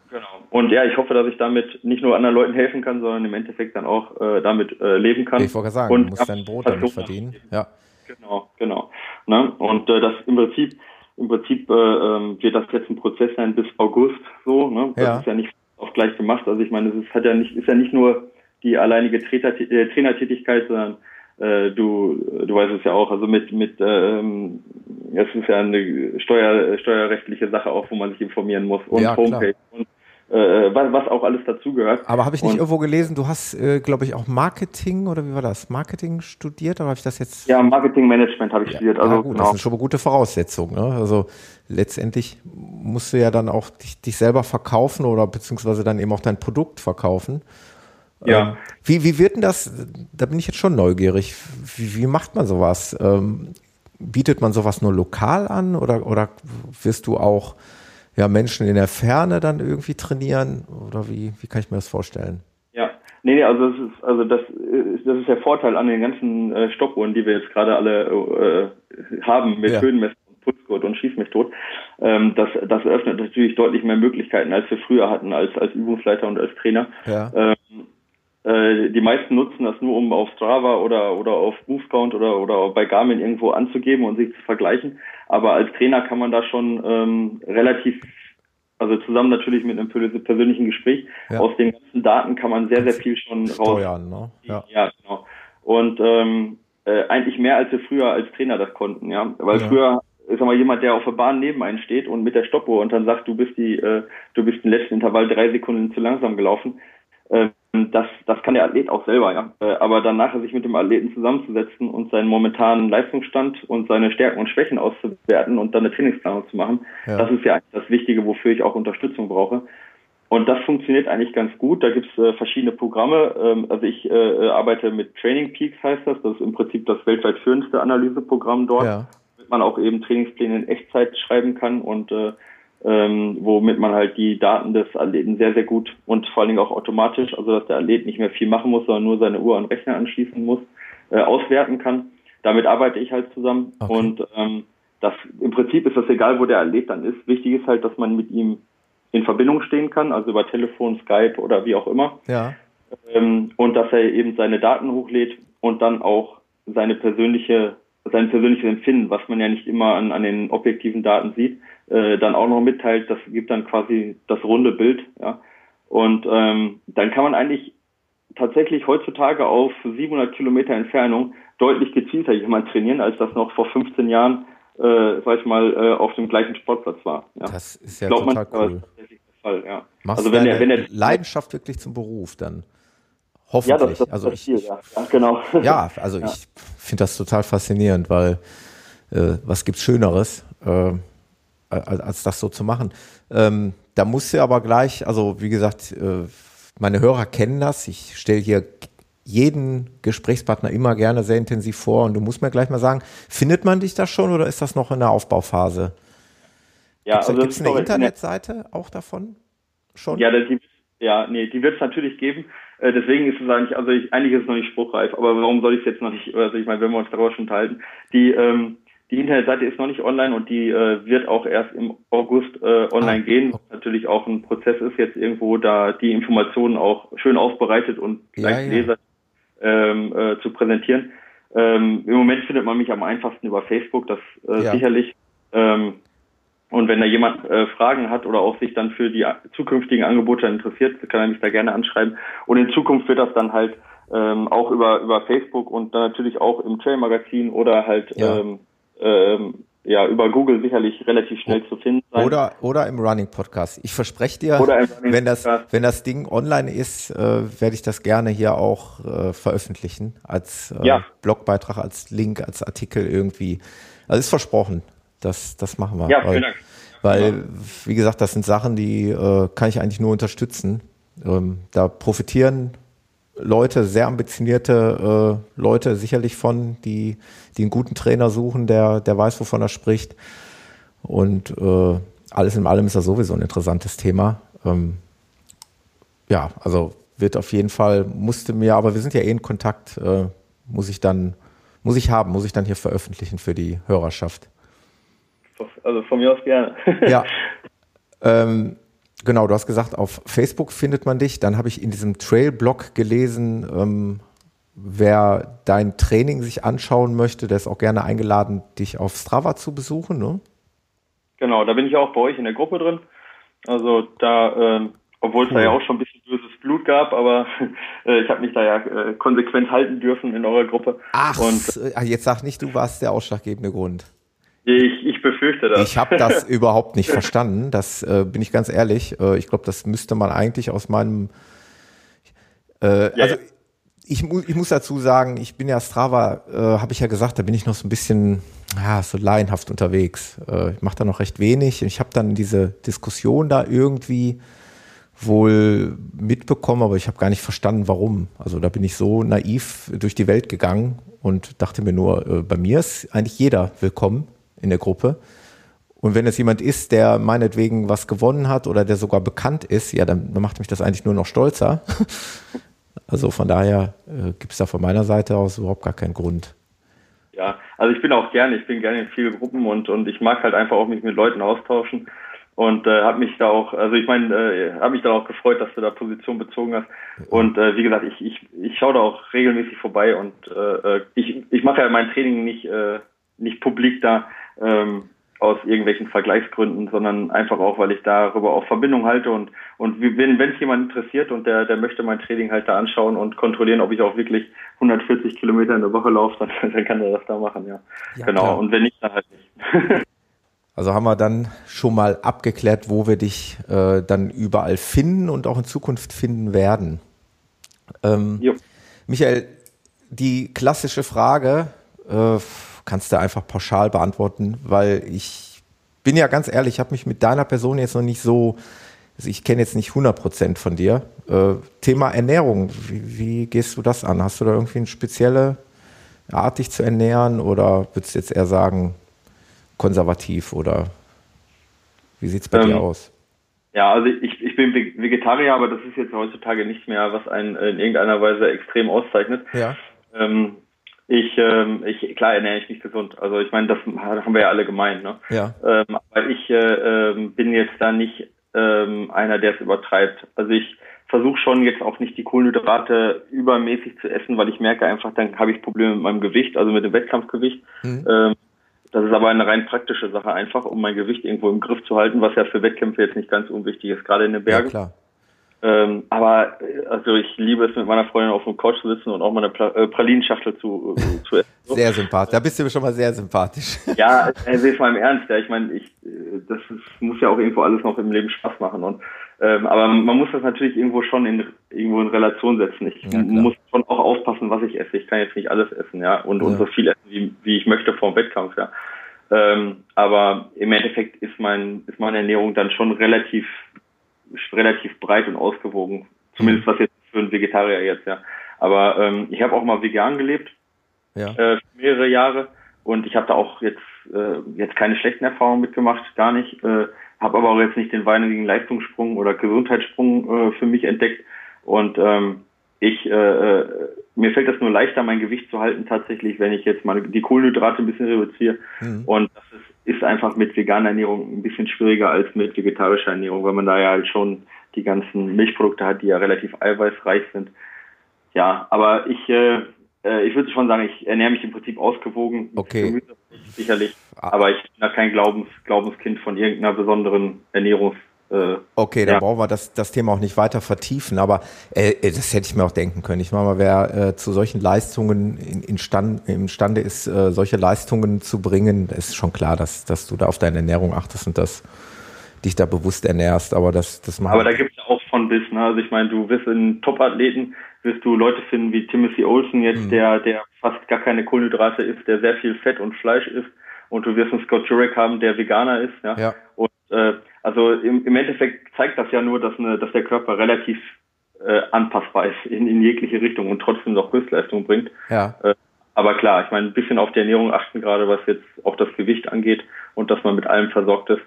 Genau. Und ja, ich hoffe, dass ich damit nicht nur anderen Leuten helfen kann, sondern im Endeffekt dann auch äh, damit äh, leben kann. Ich wollte sagen, und du musst dein Brot damit verdienen. Ja. Genau, genau. Ne? Und äh, das im Prinzip im Prinzip äh, ähm, wird das jetzt ein Prozess sein bis August so. Ne? Das ja. ist ja nicht auf gleich gemacht. Also ich meine, es ist, hat ja nicht, ist ja nicht nur die alleinige Trainer, äh, Trainertätigkeit, sondern äh, du, du weißt es ja auch, also mit, mit ähm, es ist ja eine Steuer, steuerrechtliche Sache auch, wo man sich informieren muss und ja, Homepage klar. und äh, was, was auch alles dazugehört. Aber habe ich nicht und, irgendwo gelesen, du hast, äh, glaube ich, auch Marketing oder wie war das? Marketing studiert oder habe ich das jetzt? Ja, Marketingmanagement habe ich ja. studiert. Also, ah, gut, genau. das sind schon mal gute Voraussetzungen. Ne? Also letztendlich musst du ja dann auch dich, dich selber verkaufen oder beziehungsweise dann eben auch dein Produkt verkaufen. Ja. Ähm, wie, wie wird denn das, da bin ich jetzt schon neugierig, wie, wie macht man sowas? Ähm, bietet man sowas nur lokal an oder, oder wirst du auch ja, Menschen in der Ferne dann irgendwie trainieren? Oder wie, wie kann ich mir das vorstellen? Ja, nee, nee also das ist, also das ist, das ist der Vorteil an den ganzen äh, Stoppuhren, die wir jetzt gerade alle äh, haben mit ja. Höhenmessen Pulsgurt und Schieß mich tot. Ähm, das, das eröffnet natürlich deutlich mehr Möglichkeiten, als wir früher hatten, als, als Übungsleiter und als Trainer. Ja. Ähm, äh, die meisten nutzen das nur, um auf Strava oder, oder auf Movecount oder, oder bei Garmin irgendwo anzugeben und sich zu vergleichen. Aber als Trainer kann man da schon ähm, relativ also zusammen natürlich mit einem persönlichen Gespräch. Ja. Aus den ganzen Daten kann man sehr, sehr viel schon Steuern, raus. Ne? Ja. ja, genau. Und ähm, äh, eigentlich mehr als wir früher als Trainer das konnten, ja. Weil ja. früher sag mal, jemand, der auf der Bahn neben einen steht und mit der Stoppuhr und dann sagt, du bist die, äh, du bist im letzten Intervall drei Sekunden zu langsam gelaufen, das, das kann der Athlet auch selber, ja. Äh, aber dann nachher sich mit dem Athleten zusammenzusetzen und seinen momentanen Leistungsstand und seine Stärken und Schwächen auszuwerten und dann eine Trainingsplanung zu machen, ja. das ist ja das Wichtige, wofür ich auch Unterstützung brauche. Und das funktioniert eigentlich ganz gut. Da gibt es äh, verschiedene Programme. Ähm, also ich äh, arbeite mit Training Peaks, heißt das. Das ist im Prinzip das weltweit führendste Analyseprogramm dort. Ja man auch eben Trainingspläne in Echtzeit schreiben kann und äh, ähm, womit man halt die Daten des Athleten sehr, sehr gut und vor allen Dingen auch automatisch, also dass der Athlet nicht mehr viel machen muss, sondern nur seine Uhr an Rechner anschließen muss, äh, auswerten kann. Damit arbeite ich halt zusammen okay. und ähm, das im Prinzip ist das egal, wo der Athlet dann ist. Wichtig ist halt, dass man mit ihm in Verbindung stehen kann, also über Telefon, Skype oder wie auch immer. Ja. Ähm, und dass er eben seine Daten hochlädt und dann auch seine persönliche sein persönliches Empfinden, was man ja nicht immer an, an den objektiven Daten sieht, äh, dann auch noch mitteilt. Das gibt dann quasi das runde Bild. Ja. Und ähm, dann kann man eigentlich tatsächlich heutzutage auf 700 Kilometer Entfernung deutlich gezielter jemand trainieren, als das noch vor 15 Jahren, äh, sag ich mal, äh, auf dem gleichen Sportplatz war. Ja. Das ist ja Glaubt total man, cool. Fall, ja. Machst also wenn der, wenn der Leidenschaft wirklich zum Beruf dann. Hoffentlich. Ja, das, das also ich, Ziel, ja. ja. genau. Ja, also ja. ich finde das total faszinierend, weil äh, was gibt's Schöneres, äh, als, als, das so zu machen. Ähm, da musst du aber gleich, also wie gesagt, äh, meine Hörer kennen das. Ich stelle hier jeden Gesprächspartner immer gerne sehr intensiv vor und du musst mir gleich mal sagen, findet man dich da schon oder ist das noch in der Aufbauphase? Ja, also gibt es eine Internetseite auch davon schon? Ja, die, ja, nee, die wird es natürlich geben. Äh, deswegen ist es eigentlich, also ich, eigentlich ist es noch nicht spruchreif, aber warum soll ich es jetzt noch nicht, also ich meine, wenn wir uns daraus schon halten, die, ähm, die Internetseite ist noch nicht online und die äh, wird auch erst im August äh, online ah, gehen, was natürlich auch ein Prozess ist, jetzt irgendwo da die Informationen auch schön aufbereitet und gleich ja, ja. Leser ähm, äh, zu präsentieren. Ähm, Im Moment findet man mich am einfachsten über Facebook, das äh, ja. sicherlich. Ähm, und wenn da jemand äh, Fragen hat oder auch sich dann für die zukünftigen Angebote interessiert, kann er mich da gerne anschreiben. Und in Zukunft wird das dann halt ähm, auch über, über Facebook und dann natürlich auch im Trail Magazin oder halt ja. Ähm, ähm, ja, über Google sicherlich relativ schnell zu finden sein. Oder, oder im Running Podcast. Ich verspreche dir, wenn das, wenn das Ding online ist, äh, werde ich das gerne hier auch äh, veröffentlichen. Als äh, ja. Blogbeitrag, als Link, als Artikel irgendwie. Also ist versprochen. Das, das machen wir. Ja, vielen Dank. Weil, wie gesagt, das sind Sachen, die äh, kann ich eigentlich nur unterstützen. Ähm, da profitieren Leute, sehr ambitionierte äh, Leute sicherlich von, die, die einen guten Trainer suchen, der, der weiß, wovon er spricht. Und äh, alles in allem ist das sowieso ein interessantes Thema. Ähm, ja, also wird auf jeden Fall, musste mir, aber wir sind ja eh in Kontakt, äh, muss ich dann, muss ich haben, muss ich dann hier veröffentlichen für die Hörerschaft. Also von mir aus gerne. ja. Ähm, genau, du hast gesagt, auf Facebook findet man dich. Dann habe ich in diesem Trail-Blog gelesen, ähm, wer dein Training sich anschauen möchte, der ist auch gerne eingeladen, dich auf Strava zu besuchen. Ne? Genau, da bin ich auch bei euch in der Gruppe drin. Also da, ähm, obwohl es cool. da ja auch schon ein bisschen böses Blut gab, aber äh, ich habe mich da ja äh, konsequent halten dürfen in eurer Gruppe. Ach, Und, äh, jetzt sag nicht, du warst der ausschlaggebende Grund. Ich, ich befürchte das. Ich habe das überhaupt nicht verstanden. Das äh, bin ich ganz ehrlich. Äh, ich glaube, das müsste man eigentlich aus meinem. Äh, ja, also ich, ich muss dazu sagen, ich bin ja Strava, äh, habe ich ja gesagt, da bin ich noch so ein bisschen ja, so laienhaft unterwegs. Äh, ich mache da noch recht wenig. Ich habe dann diese Diskussion da irgendwie wohl mitbekommen, aber ich habe gar nicht verstanden, warum. Also da bin ich so naiv durch die Welt gegangen und dachte mir nur, äh, bei mir ist eigentlich jeder willkommen in der Gruppe. Und wenn es jemand ist, der meinetwegen was gewonnen hat oder der sogar bekannt ist, ja, dann, macht mich das eigentlich nur noch stolzer. also von daher äh, gibt es da von meiner Seite aus überhaupt gar keinen Grund. Ja, also ich bin auch gerne, ich bin gerne in vielen Gruppen und, und ich mag halt einfach auch mich mit Leuten austauschen und äh, habe mich da auch, also ich meine, äh, habe mich da auch gefreut, dass du da Position bezogen hast. Und äh, wie gesagt, ich, ich, ich schaue da auch regelmäßig vorbei und äh, äh, ich, ich mache ja mein Training nicht, äh, nicht publik da ähm, aus irgendwelchen Vergleichsgründen, sondern einfach auch, weil ich darüber auch Verbindung halte und und wenn wenn es jemand interessiert und der der möchte mein Training halt da anschauen und kontrollieren, ob ich auch wirklich 140 Kilometer in der Woche laufe, dann, dann kann er das da machen, ja. ja genau. Klar. Und wenn nicht, dann halt nicht. Also haben wir dann schon mal abgeklärt, wo wir dich äh, dann überall finden und auch in Zukunft finden werden. Ähm, Michael, die klassische Frage äh, kannst du einfach pauschal beantworten, weil ich bin ja ganz ehrlich, ich habe mich mit deiner Person jetzt noch nicht so, also ich kenne jetzt nicht 100 Prozent von dir. Äh, Thema Ernährung, wie, wie, gehst du das an? Hast du da irgendwie eine spezielle Art, dich zu ernähren oder würdest du jetzt eher sagen, konservativ oder wie sieht es bei ähm, dir aus? Ja, also ich, ich bin Vegetarier, aber das ist jetzt heutzutage nicht mehr, was einen in irgendeiner Weise extrem auszeichnet. Ja. Ähm, ich, ähm, ich, klar ernähre ich mich gesund. Also ich meine, das haben wir ja alle gemeint, ne? Ja. Ähm, aber ich äh, ähm, bin jetzt da nicht ähm, einer, der es übertreibt. Also ich versuche schon jetzt auch nicht die Kohlenhydrate übermäßig zu essen, weil ich merke einfach, dann habe ich Probleme mit meinem Gewicht, also mit dem Wettkampfgewicht. Mhm. Ähm, das ist aber eine rein praktische Sache einfach, um mein Gewicht irgendwo im Griff zu halten, was ja für Wettkämpfe jetzt nicht ganz unwichtig ist, gerade in den Bergen. Ja, klar. Ähm, aber äh, also ich liebe es, mit meiner Freundin auf dem Couch zu sitzen und auch mal eine pra äh, Pralinenschachtel zu, äh, zu essen. Sehr sympathisch. Da bist du schon mal sehr sympathisch. Ja, also mal im Ernst. Ja, ich meine, ich, das ist, muss ja auch irgendwo alles noch im Leben Spaß machen. Und ähm, aber man muss das natürlich irgendwo schon in irgendwo in Relation setzen. Ich ja, muss schon auch aufpassen, was ich esse. Ich kann jetzt nicht alles essen, ja, und, ja. und so viel essen, wie, wie ich möchte vor dem Wettkampf, ja. Ähm, aber im Endeffekt ist mein ist meine Ernährung dann schon relativ relativ breit und ausgewogen. Zumindest was jetzt für einen Vegetarier jetzt, ja. Aber ähm, ich habe auch mal vegan gelebt, ja. äh, mehrere Jahre. Und ich habe da auch jetzt äh, jetzt keine schlechten Erfahrungen mitgemacht, gar nicht. Äh, habe aber auch jetzt nicht den wahnsinnigen Leistungssprung oder Gesundheitssprung äh, für mich entdeckt. Und ähm, ich äh, äh, mir fällt das nur leichter, mein Gewicht zu halten tatsächlich, wenn ich jetzt mal die Kohlenhydrate ein bisschen reduziere. Mhm. Und das ist, ist einfach mit veganer Ernährung ein bisschen schwieriger als mit vegetarischer Ernährung, weil man da ja halt schon die ganzen Milchprodukte hat, die ja relativ eiweißreich sind. Ja, aber ich, äh, äh ich würde schon sagen, ich ernähre mich im Prinzip ausgewogen. Okay. Gemüse, sicherlich. Ah. Aber ich bin da kein Glaubens, Glaubenskind von irgendeiner besonderen Ernährungs- äh, okay, dann ja. brauchen wir das, das Thema auch nicht weiter vertiefen, aber äh, äh, das hätte ich mir auch denken können. Ich meine mal, wer äh, zu solchen Leistungen in, in Stand, imstande ist, äh, solche Leistungen zu bringen, ist schon klar, dass, dass du da auf deine Ernährung achtest und dass dich da bewusst ernährst, aber das, das macht. Aber da gibt es ja auch von bis, ne? Also ich meine, du wirst in Top-Athleten, wirst du Leute finden wie Timothy Olsen jetzt, mhm. der, der fast gar keine Kohlenhydrate isst, der sehr viel Fett und Fleisch isst und du wirst einen Scott Jurek haben, der Veganer ist, ja. ja. Und äh, also im, im Endeffekt zeigt das ja nur, dass, eine, dass der Körper relativ äh, anpassbar ist in, in jegliche Richtung und trotzdem noch Höchstleistung bringt. Ja. Äh, aber klar, ich meine, ein bisschen auf die Ernährung achten, gerade was jetzt auch das Gewicht angeht und dass man mit allem versorgt ist.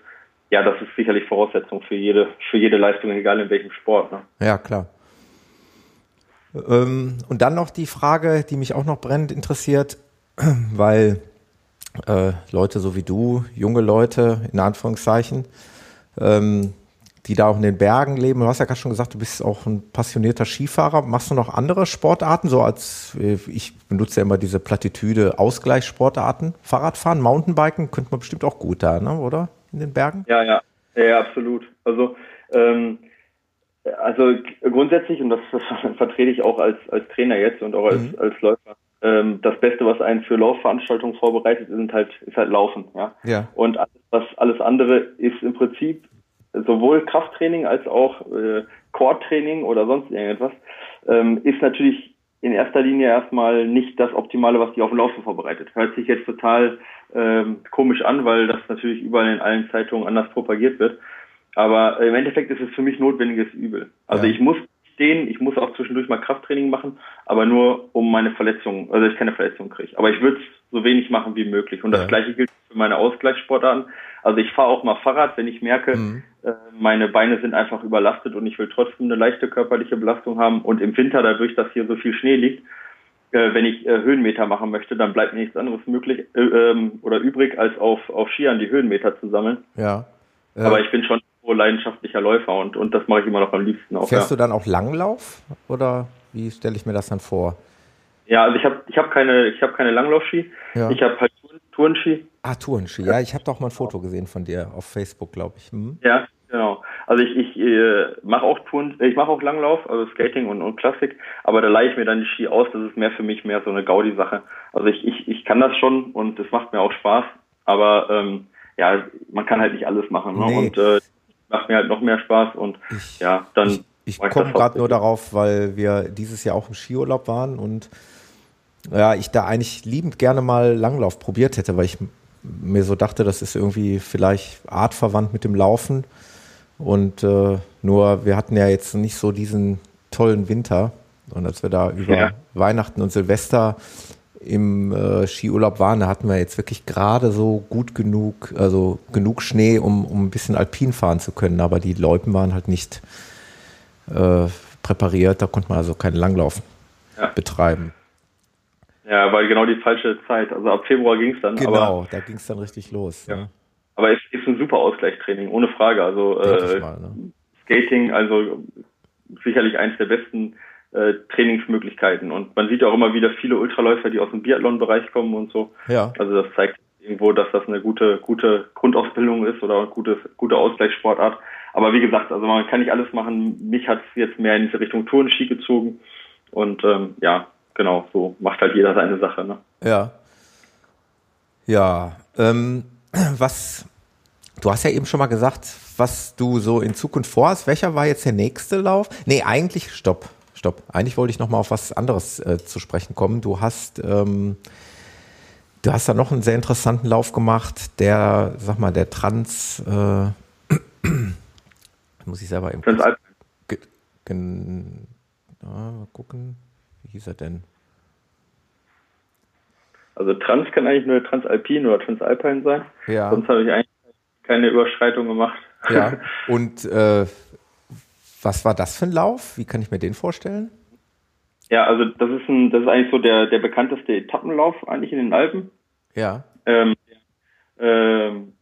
Ja, das ist sicherlich Voraussetzung für jede, für jede Leistung, egal in welchem Sport. Ne? Ja, klar. Ähm, und dann noch die Frage, die mich auch noch brennend interessiert, weil äh, Leute so wie du, junge Leute in Anführungszeichen, ähm, die da auch in den Bergen leben. Du hast ja gerade schon gesagt, du bist auch ein passionierter Skifahrer. Machst du noch andere Sportarten, so als äh, ich benutze ja immer diese Plattitüde Ausgleichssportarten? Fahrradfahren, Mountainbiken könnte man bestimmt auch gut da, ne? oder? In den Bergen? Ja, ja, ja, absolut. Also ähm, also grundsätzlich, und das, das vertrete ich auch als, als Trainer jetzt und auch als, mhm. als Läufer, ähm, das Beste, was einen für Laufveranstaltungen vorbereitet, sind halt, ist halt Laufen. Ja? ja. Und alles, was, alles andere ist im Prinzip sowohl Krafttraining als auch äh, Core-Training oder sonst irgendetwas, ähm, ist natürlich in erster Linie erstmal nicht das Optimale, was die auf dem Laufen vorbereitet. Hört sich jetzt total ähm, komisch an, weil das natürlich überall in allen Zeitungen anders propagiert wird. Aber im Endeffekt ist es für mich notwendiges Übel. Also ja. ich muss stehen, ich muss auch zwischendurch mal Krafttraining machen, aber nur um meine Verletzungen, also ich keine Verletzungen kriege. Aber ich würde es so wenig machen wie möglich. Und das ja. gleiche gilt für meine Ausgleichssportarten. Also ich fahre auch mal Fahrrad, wenn ich merke, mhm. äh, meine Beine sind einfach überlastet und ich will trotzdem eine leichte körperliche Belastung haben. Und im Winter, dadurch, dass hier so viel Schnee liegt, äh, wenn ich äh, Höhenmeter machen möchte, dann bleibt mir nichts anderes möglich äh, ähm, oder übrig, als auf, auf Skiern die Höhenmeter zu sammeln. Ja. Aber ich bin schon leidenschaftlicher Läufer und, und das mache ich immer noch am liebsten auch. Fährst ja. du dann auch Langlauf oder wie stelle ich mir das dann vor? Ja, also ich habe ich hab keine, ich hab keine Langlaufski. Ja. Ich habe halt Tourenski. Ah, Tourenski. Ja, ich habe doch mal ein Foto gesehen von dir auf Facebook, glaube ich. Hm? Ja, genau. Also ich, ich äh, mache auch Touren, ich mache auch Langlauf, also Skating und, und Klassik, aber da leihe ich mir dann die Ski aus. Das ist mehr für mich mehr so eine Gaudi-Sache. Also ich, ich, ich kann das schon und es macht mir auch Spaß, aber ähm, ja, man kann halt nicht alles machen. Ne? Nee. Und äh, macht mir halt noch mehr Spaß und ich, ja, dann. Ich, ich komme gerade nur darauf, weil wir dieses Jahr auch im Skiurlaub waren und ja, ich da eigentlich liebend gerne mal Langlauf probiert hätte, weil ich mir so dachte, das ist irgendwie vielleicht artverwandt mit dem Laufen. Und äh, nur wir hatten ja jetzt nicht so diesen tollen Winter. Und als wir da über ja. Weihnachten und Silvester im äh, Skiurlaub waren, da hatten wir jetzt wirklich gerade so gut genug, also genug Schnee, um, um ein bisschen alpin fahren zu können. Aber die Loipen waren halt nicht äh, präpariert, da konnte man also keinen Langlauf ja. betreiben. Ja, weil genau die falsche Zeit. Also ab Februar ging es dann. Genau, aber, da ging es dann richtig los. Ja. Ne? Aber es ist ein super Ausgleichstraining, ohne Frage. Also äh, mal, ne? Skating, also sicherlich eins der besten äh, Trainingsmöglichkeiten. Und man sieht auch immer wieder viele Ultraläufer, die aus dem Biathlon-Bereich kommen und so. Ja. Also das zeigt irgendwo, dass das eine gute, gute Grundausbildung ist oder eine gute, gute Ausgleichssportart. Aber wie gesagt, also man kann nicht alles machen. Mich hat es jetzt mehr in diese Richtung Tourenski gezogen. Und ähm, ja, genau, so macht halt jeder seine Sache. Ne? Ja. Ja. Ähm, was, du hast ja eben schon mal gesagt, was du so in Zukunft vorhast. Welcher war jetzt der nächste Lauf? Nee, eigentlich, stopp stopp. Eigentlich wollte ich noch mal auf was anderes äh, zu sprechen kommen. Du hast, ähm, du hast da noch einen sehr interessanten Lauf gemacht, der, sag mal, der Trans, äh, muss ich selber eben Transalpine. mal gucken, wie hieß er denn? Also Trans kann eigentlich nur Transalpin oder Transalpine sein. Ja. Sonst habe ich eigentlich keine Überschreitung gemacht. Ja. Und äh, was war das für ein Lauf? Wie kann ich mir den vorstellen? Ja, also das ist ein, das ist eigentlich so der, der bekannteste Etappenlauf eigentlich in den Alpen. Ja. Ähm, ähm,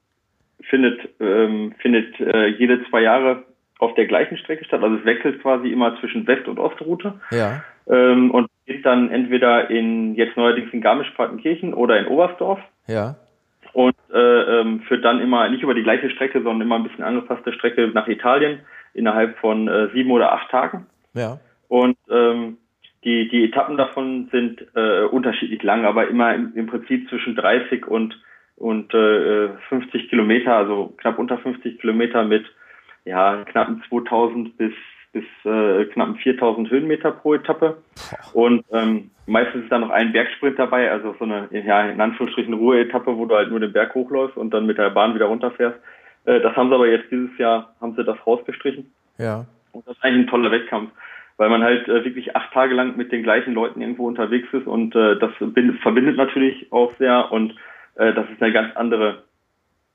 findet ähm, findet äh, jede zwei Jahre auf der gleichen Strecke statt. Also es wechselt quasi immer zwischen West- und Ostroute. Ja. Ähm, und geht dann entweder in jetzt neuerdings in Garmisch-Partenkirchen oder in Oberstdorf. Ja. Und äh, ähm, führt dann immer nicht über die gleiche Strecke, sondern immer ein bisschen angepasste Strecke nach Italien innerhalb von äh, sieben oder acht Tagen. Ja. Und ähm, die, die Etappen davon sind äh, unterschiedlich lang, aber immer im, im Prinzip zwischen 30 und, und äh, 50 Kilometer, also knapp unter 50 Kilometer mit ja, knappen 2000 bis, bis äh, knappen 4000 Höhenmeter pro Etappe. Und ähm, meistens ist da noch ein Bergsprint dabei, also so eine, ja, in Anführungsstrichen Ruheetappe, wo du halt nur den Berg hochläufst und dann mit der Bahn wieder runterfährst. Äh, das haben sie aber jetzt dieses Jahr, haben sie das rausgestrichen. Ja. Und das ist eigentlich ein toller Wettkampf, weil man halt äh, wirklich acht Tage lang mit den gleichen Leuten irgendwo unterwegs ist und äh, das verbindet natürlich auch sehr und äh, das ist eine ganz andere,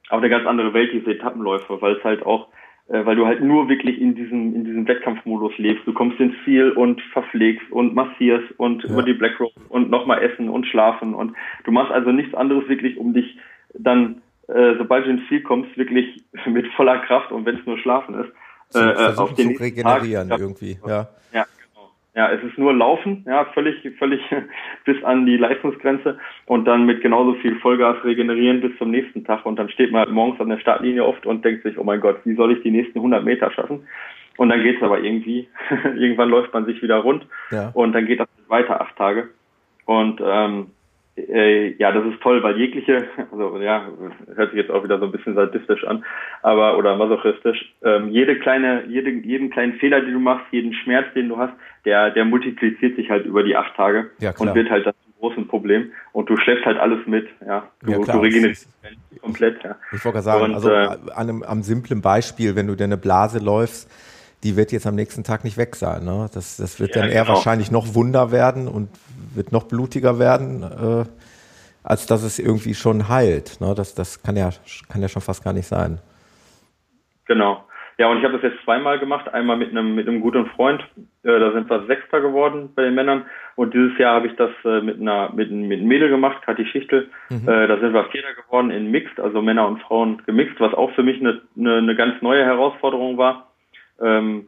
auch eine ganz andere Welt, diese Etappenläufe, weil es halt auch, weil du halt nur wirklich in diesem, in diesem Wettkampfmodus lebst. Du kommst ins Ziel und verpflegst und massierst und ja. über die Black Road und nochmal essen und schlafen und du machst also nichts anderes wirklich, um dich dann äh, sobald du ins Ziel kommst, wirklich mit voller Kraft und wenn es nur Schlafen ist, äh, äh auf den zu regenerieren Tag, irgendwie. Ja. ja, genau. Ja, es ist nur Laufen, ja, völlig, völlig bis an die Leistungsgrenze und dann mit genauso viel Vollgas regenerieren bis zum nächsten Tag und dann steht man halt morgens an der Startlinie oft und denkt sich, oh mein Gott, wie soll ich die nächsten 100 Meter schaffen? Und dann geht's aber irgendwie. Irgendwann läuft man sich wieder rund ja. und dann geht das weiter acht Tage. Und ähm, äh, ja, das ist toll, weil jegliche, also ja, hört sich jetzt auch wieder so ein bisschen sadistisch an, aber oder masochistisch, ähm, jede kleine, jede, jeden kleinen Fehler, den du machst, jeden Schmerz, den du hast, der, der multipliziert sich halt über die acht Tage ja, und wird halt dazu große Problem. Und du schleppst halt alles mit, ja. Du, ja, klar. du regenerierst komplett, ja. Ich wollte gerade sagen, und, also äh, an einem, am simplen Beispiel, wenn du dir eine Blase läufst, die wird jetzt am nächsten Tag nicht weg sein. Ne? Das, das wird ja, dann eher genau. wahrscheinlich noch wunder werden und wird noch blutiger werden, äh, als dass es irgendwie schon heilt. Ne? Das, das kann ja, kann ja schon fast gar nicht sein. Genau. Ja, und ich habe das jetzt zweimal gemacht. Einmal mit einem, mit einem guten Freund. Äh, da sind wir Sechster geworden bei den Männern. Und dieses Jahr habe ich das äh, mit einer mit, mit einem Mädel gemacht, Kathi Schichtel. Mhm. Äh, da sind wir Vierter geworden in Mixed, also Männer und Frauen gemixt, was auch für mich eine, eine, eine ganz neue Herausforderung war. Ähm,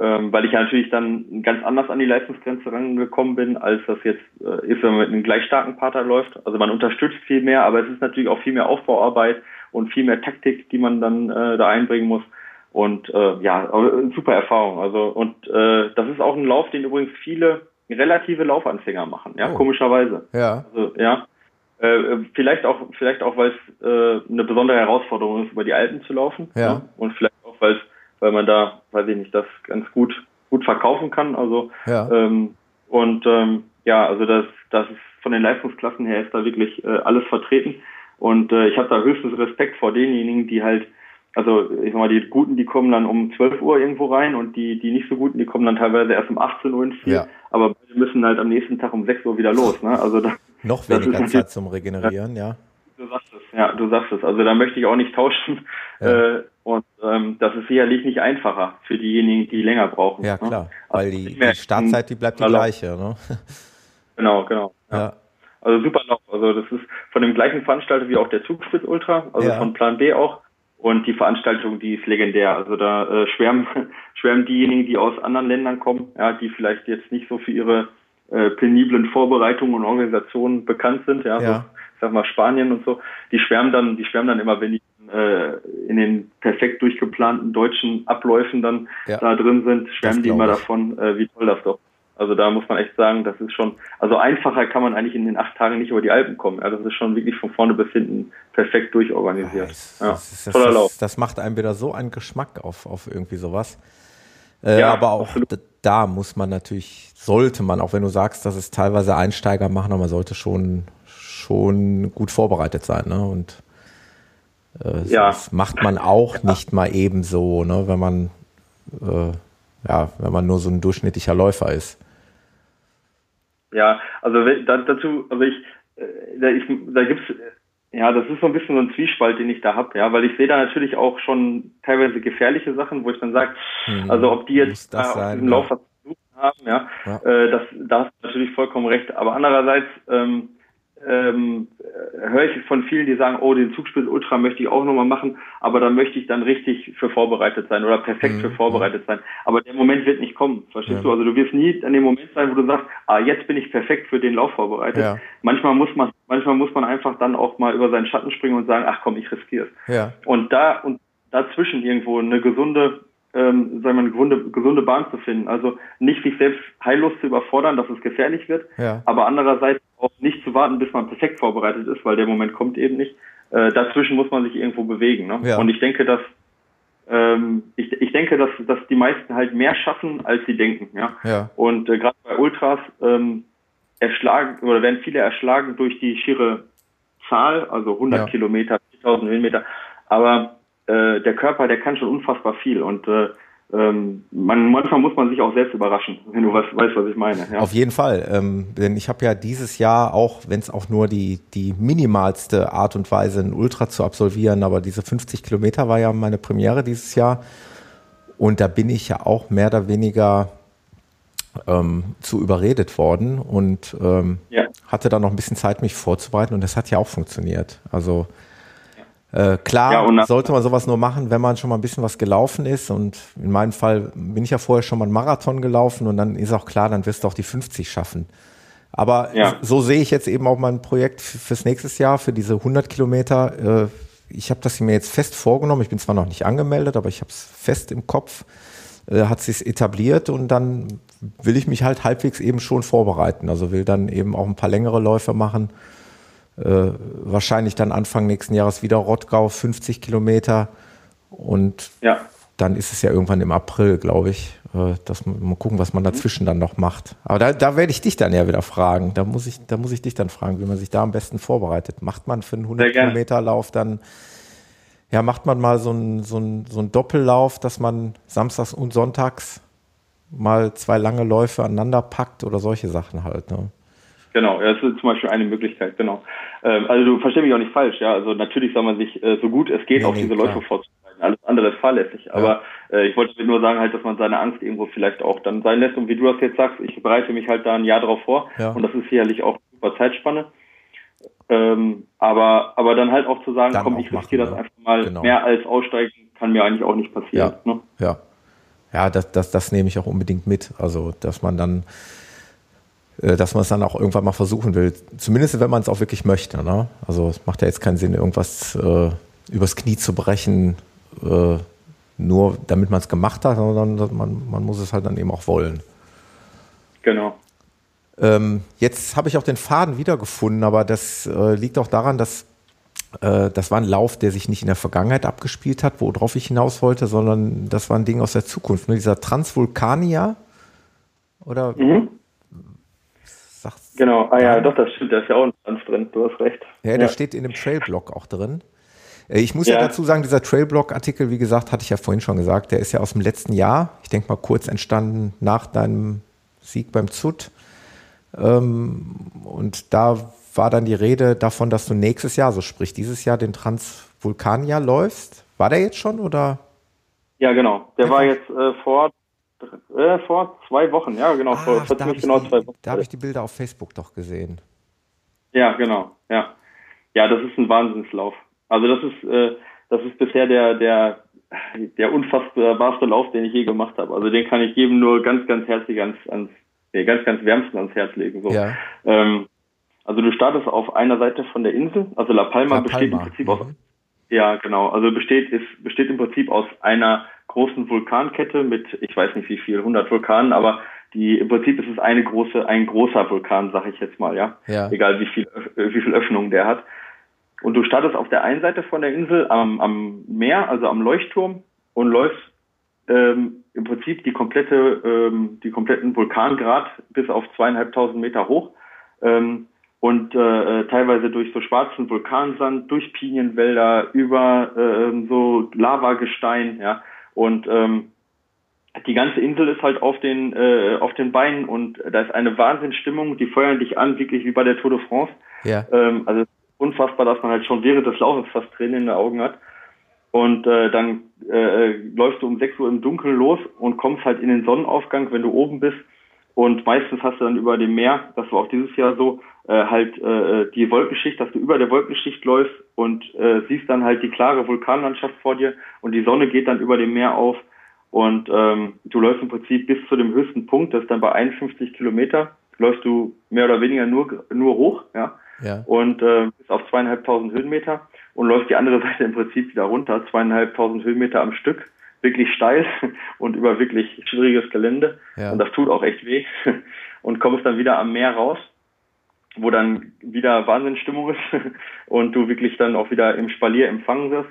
ähm, weil ich ja natürlich dann ganz anders an die Leistungsgrenze rangekommen bin, als das jetzt äh, ist, wenn man mit einem gleich starken Partner läuft. Also man unterstützt viel mehr, aber es ist natürlich auch viel mehr Aufbauarbeit und viel mehr Taktik, die man dann äh, da einbringen muss. Und äh, ja, super Erfahrung. Also und äh, das ist auch ein Lauf, den übrigens viele relative Laufanfänger machen, ja, oh. komischerweise. Ja. Also, ja. Äh, vielleicht auch, vielleicht auch, weil es äh, eine besondere Herausforderung ist, über die Alpen zu laufen. Ja. Ne? Und vielleicht auch, weil weil man da, weiß ich nicht, das ganz gut gut verkaufen kann. Also ja. ähm, und ähm, ja, also das, das ist von den Leistungsklassen her ist da wirklich äh, alles vertreten. Und äh, ich habe da höchstens Respekt vor denjenigen, die halt also ich sag mal, die Guten, die kommen dann um 12 Uhr irgendwo rein und die, die nicht so Guten, die kommen dann teilweise erst um 18 Uhr ins Ziel. Ja. Aber beide müssen halt am nächsten Tag um 6 Uhr wieder los. Ne? Also da, Noch weniger Zeit zum Regenerieren, ja. Du sagst es, ja, du sagst es. Also da möchte ich auch nicht tauschen. Ja. Äh, und ähm, das ist sicherlich nicht einfacher für diejenigen, die länger brauchen. Ja, ne? klar, ne? weil also die, die Startzeit, die bleibt die gleiche. Ne? Genau, genau. Ja. ja. Also super Lauf. Also das ist von dem gleichen Veranstalter wie auch der Zugspitz Ultra, also ja. von Plan B auch. Und die Veranstaltung, die ist legendär. Also da äh, schwärmen, schwärmen diejenigen, die aus anderen Ländern kommen, ja, die vielleicht jetzt nicht so für ihre äh, peniblen Vorbereitungen und Organisationen bekannt sind, ja, ja. So, ich sag mal Spanien und so, die schwärmen dann, die schwärmen dann immer, wenn die äh, in den perfekt durchgeplanten deutschen Abläufen dann ja. da drin sind, schwärmen die immer davon, äh, wie toll das doch also da muss man echt sagen, das ist schon, also einfacher kann man eigentlich in den acht Tagen nicht über die Alpen kommen. Ja, das ist schon wirklich von vorne bis hinten perfekt durchorganisiert. Das, ja, das, toller das, Lauf. Das macht einem wieder so einen Geschmack auf, auf irgendwie sowas. Äh, ja, aber auch absolut. da muss man natürlich, sollte man, auch wenn du sagst, dass es teilweise Einsteiger machen, aber man sollte schon, schon gut vorbereitet sein. Ne? Und äh, ja. das macht man auch ja. nicht mal ebenso, ne? wenn man äh, ja, wenn man nur so ein durchschnittlicher Läufer ist. Ja, also dazu, also ich, äh, da, ich, da gibt's, ja, das ist so ein bisschen so ein Zwiespalt, den ich da habe, ja, weil ich sehe da natürlich auch schon teilweise gefährliche Sachen, wo ich dann sage, mhm. also ob die jetzt äh, sein, diesen Lauf versucht haben, ja, ja. Äh, das, da hast du natürlich vollkommen recht. Aber andererseits ähm, ähm, höre ich von vielen, die sagen, oh, den Zugspitz Ultra möchte ich auch nochmal machen, aber da möchte ich dann richtig für vorbereitet sein oder perfekt mhm. für vorbereitet sein. Aber der Moment wird nicht kommen, verstehst ja. du? Also du wirst nie an dem Moment sein, wo du sagst, ah, jetzt bin ich perfekt für den Lauf vorbereitet. Ja. Manchmal muss man, manchmal muss man einfach dann auch mal über seinen Schatten springen und sagen, ach komm, ich riskiere es. Ja. Und da und dazwischen irgendwo eine gesunde ähm, sagen wir, eine gesunde, gesunde Bahn zu finden. Also nicht sich selbst heillos zu überfordern, dass es gefährlich wird, ja. aber andererseits auch nicht zu warten, bis man perfekt vorbereitet ist, weil der Moment kommt eben nicht. Äh, dazwischen muss man sich irgendwo bewegen. Ne? Ja. Und ich denke, dass ähm, ich, ich denke, dass, dass die meisten halt mehr schaffen, als sie denken. Ja. ja. Und äh, gerade bei Ultras ähm, erschlagen oder werden viele erschlagen durch die schiere Zahl, also 100 ja. Kilometer, 4000 Höhenmeter. Aber äh, der Körper, der kann schon unfassbar viel und äh, ähm, man, manchmal muss man sich auch selbst überraschen, wenn du was, weißt, was ich meine. Ja. Auf jeden Fall, ähm, denn ich habe ja dieses Jahr auch, wenn es auch nur die, die minimalste Art und Weise, ein Ultra zu absolvieren, aber diese 50 Kilometer war ja meine Premiere dieses Jahr und da bin ich ja auch mehr oder weniger ähm, zu überredet worden und ähm, ja. hatte dann noch ein bisschen Zeit, mich vorzubereiten und das hat ja auch funktioniert. Also äh, klar ja, sollte man sowas nur machen, wenn man schon mal ein bisschen was gelaufen ist. Und in meinem Fall bin ich ja vorher schon mal einen Marathon gelaufen und dann ist auch klar, dann wirst du auch die 50 schaffen. Aber ja. so sehe ich jetzt eben auch mein Projekt fürs nächste Jahr, für diese 100 Kilometer. Äh, ich habe das mir jetzt fest vorgenommen. Ich bin zwar noch nicht angemeldet, aber ich habe es fest im Kopf. Äh, hat sich etabliert und dann will ich mich halt halbwegs eben schon vorbereiten. Also will dann eben auch ein paar längere Läufe machen äh, wahrscheinlich dann Anfang nächsten Jahres wieder Rottgau, 50 Kilometer. Und ja. dann ist es ja irgendwann im April, glaube ich. Äh, dass man, mal gucken, was man dazwischen dann noch macht. Aber da, da werde ich dich dann ja wieder fragen. Da muss ich, da muss ich dich dann fragen, wie man sich da am besten vorbereitet. Macht man für einen 100 Kilometer Lauf dann, ja, macht man mal so einen so so ein Doppellauf, dass man samstags und sonntags mal zwei lange Läufe aneinander packt oder solche Sachen halt. Ne? Genau, das ist zum Beispiel eine Möglichkeit, genau. Ähm, also du verstehst mich auch nicht falsch, ja. Also natürlich soll man sich äh, so gut es geht nee, auf nee, diese Läufe vorzubereiten. Alles andere ist fahrlässig. Aber ja. äh, ich wollte nur sagen halt, dass man seine Angst irgendwo vielleicht auch dann sein lässt. Und wie du das jetzt sagst, ich bereite mich halt da ein Jahr drauf vor. Ja. Und das ist sicherlich auch eine super Zeitspanne. Ähm, aber, aber dann halt auch zu sagen, dann komm, ich riskiere das einfach mal genau. mehr als aussteigen, kann mir eigentlich auch nicht passieren. Ja, ne? ja. ja das, das, das nehme ich auch unbedingt mit. Also, dass man dann dass man es dann auch irgendwann mal versuchen will. Zumindest wenn man es auch wirklich möchte. Ne? Also es macht ja jetzt keinen Sinn, irgendwas äh, übers Knie zu brechen, äh, nur damit man es gemacht hat, sondern man, man muss es halt dann eben auch wollen. Genau. Ähm, jetzt habe ich auch den Faden wiedergefunden, aber das äh, liegt auch daran, dass äh, das war ein Lauf, der sich nicht in der Vergangenheit abgespielt hat, worauf ich hinaus wollte, sondern das war ein Ding aus der Zukunft. Ne? Dieser Transvulkania oder mhm. Genau, ah ja, doch, das stimmt, da ist ja auch ein Trans drin, du hast recht. Ja, der ja. steht in dem Trailblock auch drin. Äh, ich muss ja. ja dazu sagen, dieser Trailblock-Artikel, wie gesagt, hatte ich ja vorhin schon gesagt, der ist ja aus dem letzten Jahr. Ich denke mal kurz entstanden nach deinem Sieg beim ZUT. Ähm, und da war dann die Rede davon, dass du nächstes Jahr, so sprich dieses Jahr, den Transvulkanier läufst. War der jetzt schon oder? Ja, genau. Der war jetzt äh, vor, äh, vor zwei Wochen, ja, genau, ah, vor, vor ziemlich genau die, zwei Wochen. Da habe ich die Bilder auf Facebook doch gesehen. Ja, genau, ja. Ja, das ist ein Wahnsinnslauf. Also das ist, äh, das ist bisher der, der, der unfassbarste Lauf, den ich je gemacht habe. Also den kann ich jedem nur ganz, ganz herzlich ans, ans nee, ganz, ganz wärmsten ans Herz legen. So. Ja. Ähm, also du startest auf einer Seite von der Insel, also La Palma, La Palma. besteht im Prinzip mhm. aus, ja genau, also besteht ist besteht im Prinzip aus einer großen Vulkankette mit, ich weiß nicht wie viel, 100 Vulkanen, aber die im Prinzip ist es eine große, ein großer Vulkan, sag ich jetzt mal, ja, ja. egal wie viel, wie viel Öffnungen der hat. Und du startest auf der einen Seite von der Insel am, am Meer, also am Leuchtturm, und läufst ähm, im Prinzip die komplette, ähm, die kompletten Vulkangrad bis auf zweieinhalbtausend Meter hoch ähm, und äh, äh, teilweise durch so schwarzen Vulkansand, durch Pinienwälder, über äh, so Lavagestein, ja. Und ähm, die ganze Insel ist halt auf den äh, auf den Beinen und da ist eine Wahnsinnsstimmung. Die feuern dich an, wirklich wie bei der Tour de France. Ja. Ähm, also unfassbar, dass man halt schon während des Laufes fast Tränen in den Augen hat. Und äh, dann äh, läufst du um 6 Uhr im Dunkeln los und kommst halt in den Sonnenaufgang, wenn du oben bist. Und meistens hast du dann über dem Meer, das war auch dieses Jahr so, äh, halt äh, die Wolkenschicht, dass du über der Wolkenschicht läufst und äh, siehst dann halt die klare Vulkanlandschaft vor dir und die Sonne geht dann über dem Meer auf. Und ähm, du läufst im Prinzip bis zu dem höchsten Punkt, das ist dann bei 51 Kilometer, läufst du mehr oder weniger nur nur hoch, ja. Ja. und äh, bis auf zweieinhalbtausend Höhenmeter und läuft die andere Seite im Prinzip wieder runter, zweieinhalbtausend Höhenmeter am Stück, wirklich steil und über wirklich schwieriges Gelände. Ja. und das tut auch echt weh. Und kommst dann wieder am Meer raus wo dann wieder Wahnsinnsstimmung ist und du wirklich dann auch wieder im Spalier empfangen wirst.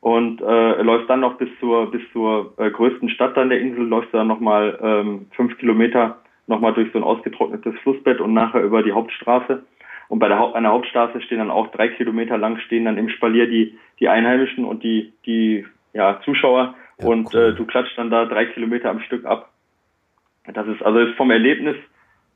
Und äh, läufst dann noch bis zur bis zur äh, größten Stadt dann der Insel, läufst dann nochmal ähm, fünf Kilometer nochmal durch so ein ausgetrocknetes Flussbett und nachher über die Hauptstraße. Und bei der Haupt, einer Hauptstraße stehen dann auch drei Kilometer lang stehen dann im Spalier die, die Einheimischen und die, die ja, Zuschauer ja, und cool. äh, du klatscht dann da drei Kilometer am Stück ab. Das ist also ist vom Erlebnis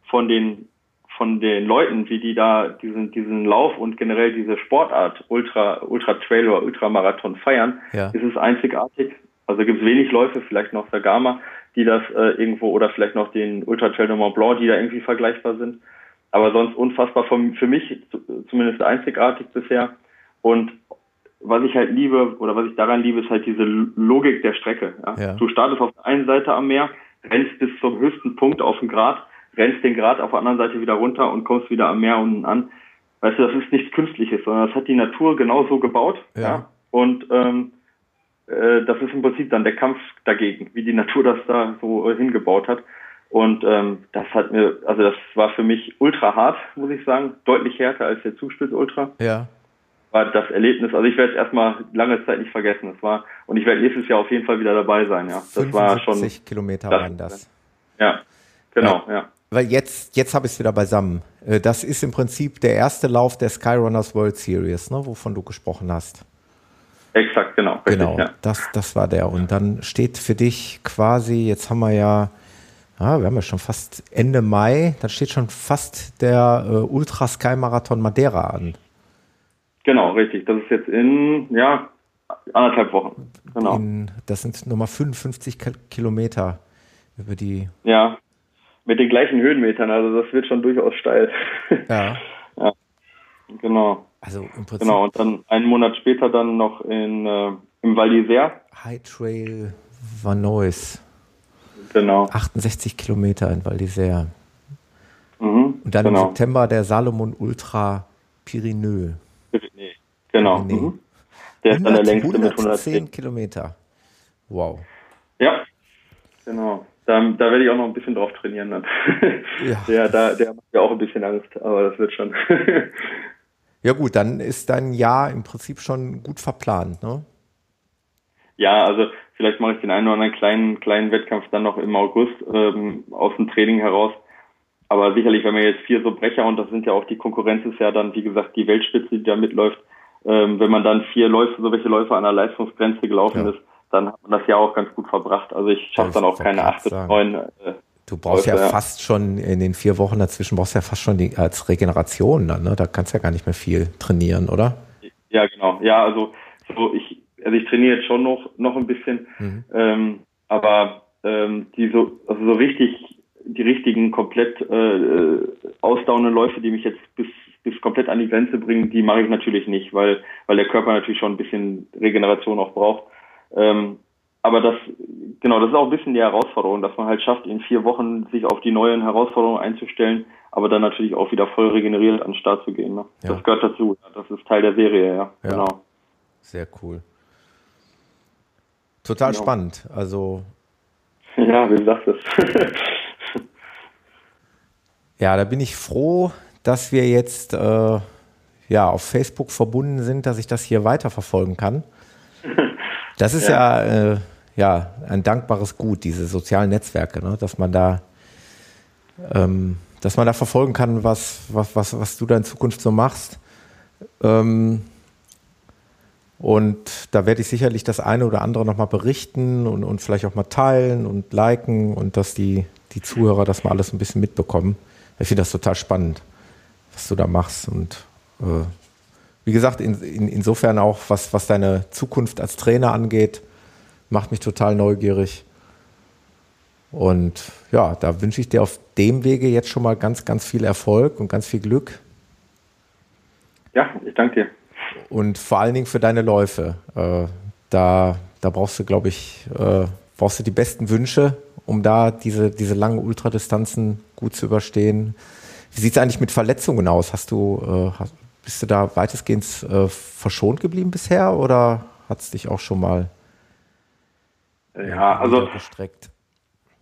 von den von den Leuten, wie die da diesen diesen Lauf und generell diese Sportart Ultra Ultra Trail oder Ultramarathon feiern, ja. ist es einzigartig. Also gibt es wenig Läufe, vielleicht noch Sagama, die das äh, irgendwo oder vielleicht noch den Ultra Trail de Mont Blanc, die da irgendwie vergleichbar sind aber sonst unfassbar vom, für mich zumindest einzigartig bisher. Und was ich halt liebe oder was ich daran liebe, ist halt diese Logik der Strecke. Ja? ja. Du startest auf der einen Seite am Meer, rennst bis zum höchsten Punkt auf dem Grat, rennst den Grat auf der anderen Seite wieder runter und kommst wieder am Meer unten an. Weißt du, das ist nichts Künstliches, sondern das hat die Natur genauso gebaut. Ja. ja? Und ähm, äh, das ist im Prinzip dann der Kampf dagegen, wie die Natur das da so hingebaut hat. Und ähm, das hat mir, also das war für mich ultra hart, muss ich sagen, deutlich härter als der Zuspitz Ultra. Ja. War das Erlebnis, also ich werde es erstmal lange Zeit nicht vergessen. Das war, und ich werde nächstes Jahr auf jeden Fall wieder dabei sein, ja. Das war schon. Kilometer das, waren das. Ja, genau, ja. ja. Weil jetzt, jetzt habe ich es wieder beisammen. Äh, das ist im Prinzip der erste Lauf der Skyrunners World Series, ne, wovon du gesprochen hast. Exakt, genau. Richtig, genau, ja. das, das war der. Und dann steht für dich quasi, jetzt haben wir ja, ja, wir haben ja schon fast Ende Mai, dann steht schon fast der äh, Ultra Sky Marathon Madeira an. Genau, richtig. Das ist jetzt in, ja, anderthalb Wochen. Genau. In, das sind nochmal 55 Kilometer über die. Ja, mit den gleichen Höhenmetern, also das wird schon durchaus steil. Ja. ja. Genau. Also im Prinzip. Genau, und dann einen Monat später dann noch in, äh, im Val d'Isère. High Trail Vanois. Genau. 68 Kilometer in Val d'Isère. Mhm, und dann genau. im September der Salomon Ultra Pyrenäe. Genau. Pyrenäe. Mhm. Der ist dann der längste mit 110 Kilometer. Wow. Ja, genau. Da, da werde ich auch noch ein bisschen drauf trainieren. Dann. Ja. Der, da, der macht ja auch ein bisschen Angst, aber das wird schon. Ja gut, dann ist dein Jahr im Prinzip schon gut verplant, ne? Ja, also vielleicht mache ich den einen oder anderen kleinen, kleinen Wettkampf dann noch im August ähm, aus dem Training heraus. Aber sicherlich, wenn wir jetzt vier so Brecher und das sind ja auch die Konkurrenz ist ja dann, wie gesagt, die Weltspitze, die da mitläuft, ähm, wenn man dann vier Läufe, so welche Läufe an der Leistungsgrenze gelaufen ja. ist, dann hat man das Jahr auch ganz gut verbracht. Also ich schaffe dann auch keine acht bis neun äh, Du brauchst ja, ja, fast schon in den vier Wochen dazwischen, brauchst ja fast schon die, als Regeneration dann, ne? Da kannst du ja gar nicht mehr viel trainieren, oder? Ja, genau. Ja, also so ich, also ich trainiere jetzt schon noch, noch ein bisschen, mhm. ähm, aber ähm, die so, also so richtig, die richtigen komplett äh, ausdauernden Läufe, die mich jetzt bis, bis komplett an die Grenze bringen, die mache ich natürlich nicht, weil, weil der Körper natürlich schon ein bisschen Regeneration auch braucht. Ähm, aber das, genau, das ist auch ein bisschen die Herausforderung, dass man halt schafft, in vier Wochen sich auf die neuen Herausforderungen einzustellen, aber dann natürlich auch wieder voll regeneriert an den Start zu gehen. Ne? Ja. Das gehört dazu. Das ist Teil der Serie, ja. ja. Genau. Sehr cool. Total genau. spannend. Also. Ja, wie du es? ja, da bin ich froh, dass wir jetzt äh, ja, auf Facebook verbunden sind, dass ich das hier weiterverfolgen kann. Das ist ja, ja, äh, ja ein dankbares Gut, diese sozialen Netzwerke, ne? dass man da ähm, dass man da verfolgen kann, was, was, was, was du da in Zukunft so machst. Ähm, und da werde ich sicherlich das eine oder andere nochmal berichten und, und vielleicht auch mal teilen und liken und dass die, die Zuhörer das mal alles ein bisschen mitbekommen. Ich finde das total spannend, was du da machst. Und äh, wie gesagt, in, in, insofern auch, was, was deine Zukunft als Trainer angeht, macht mich total neugierig. Und ja, da wünsche ich dir auf dem Wege jetzt schon mal ganz, ganz viel Erfolg und ganz viel Glück. Ja, ich danke dir. Und vor allen Dingen für deine Läufe. Äh, da, da brauchst du, glaube ich, äh, brauchst du die besten Wünsche, um da diese, diese langen Ultradistanzen gut zu überstehen. Wie sieht es eigentlich mit Verletzungen aus? Hast du, äh, bist du da weitestgehend äh, verschont geblieben bisher oder hat es dich auch schon mal ja, also, gestreckt?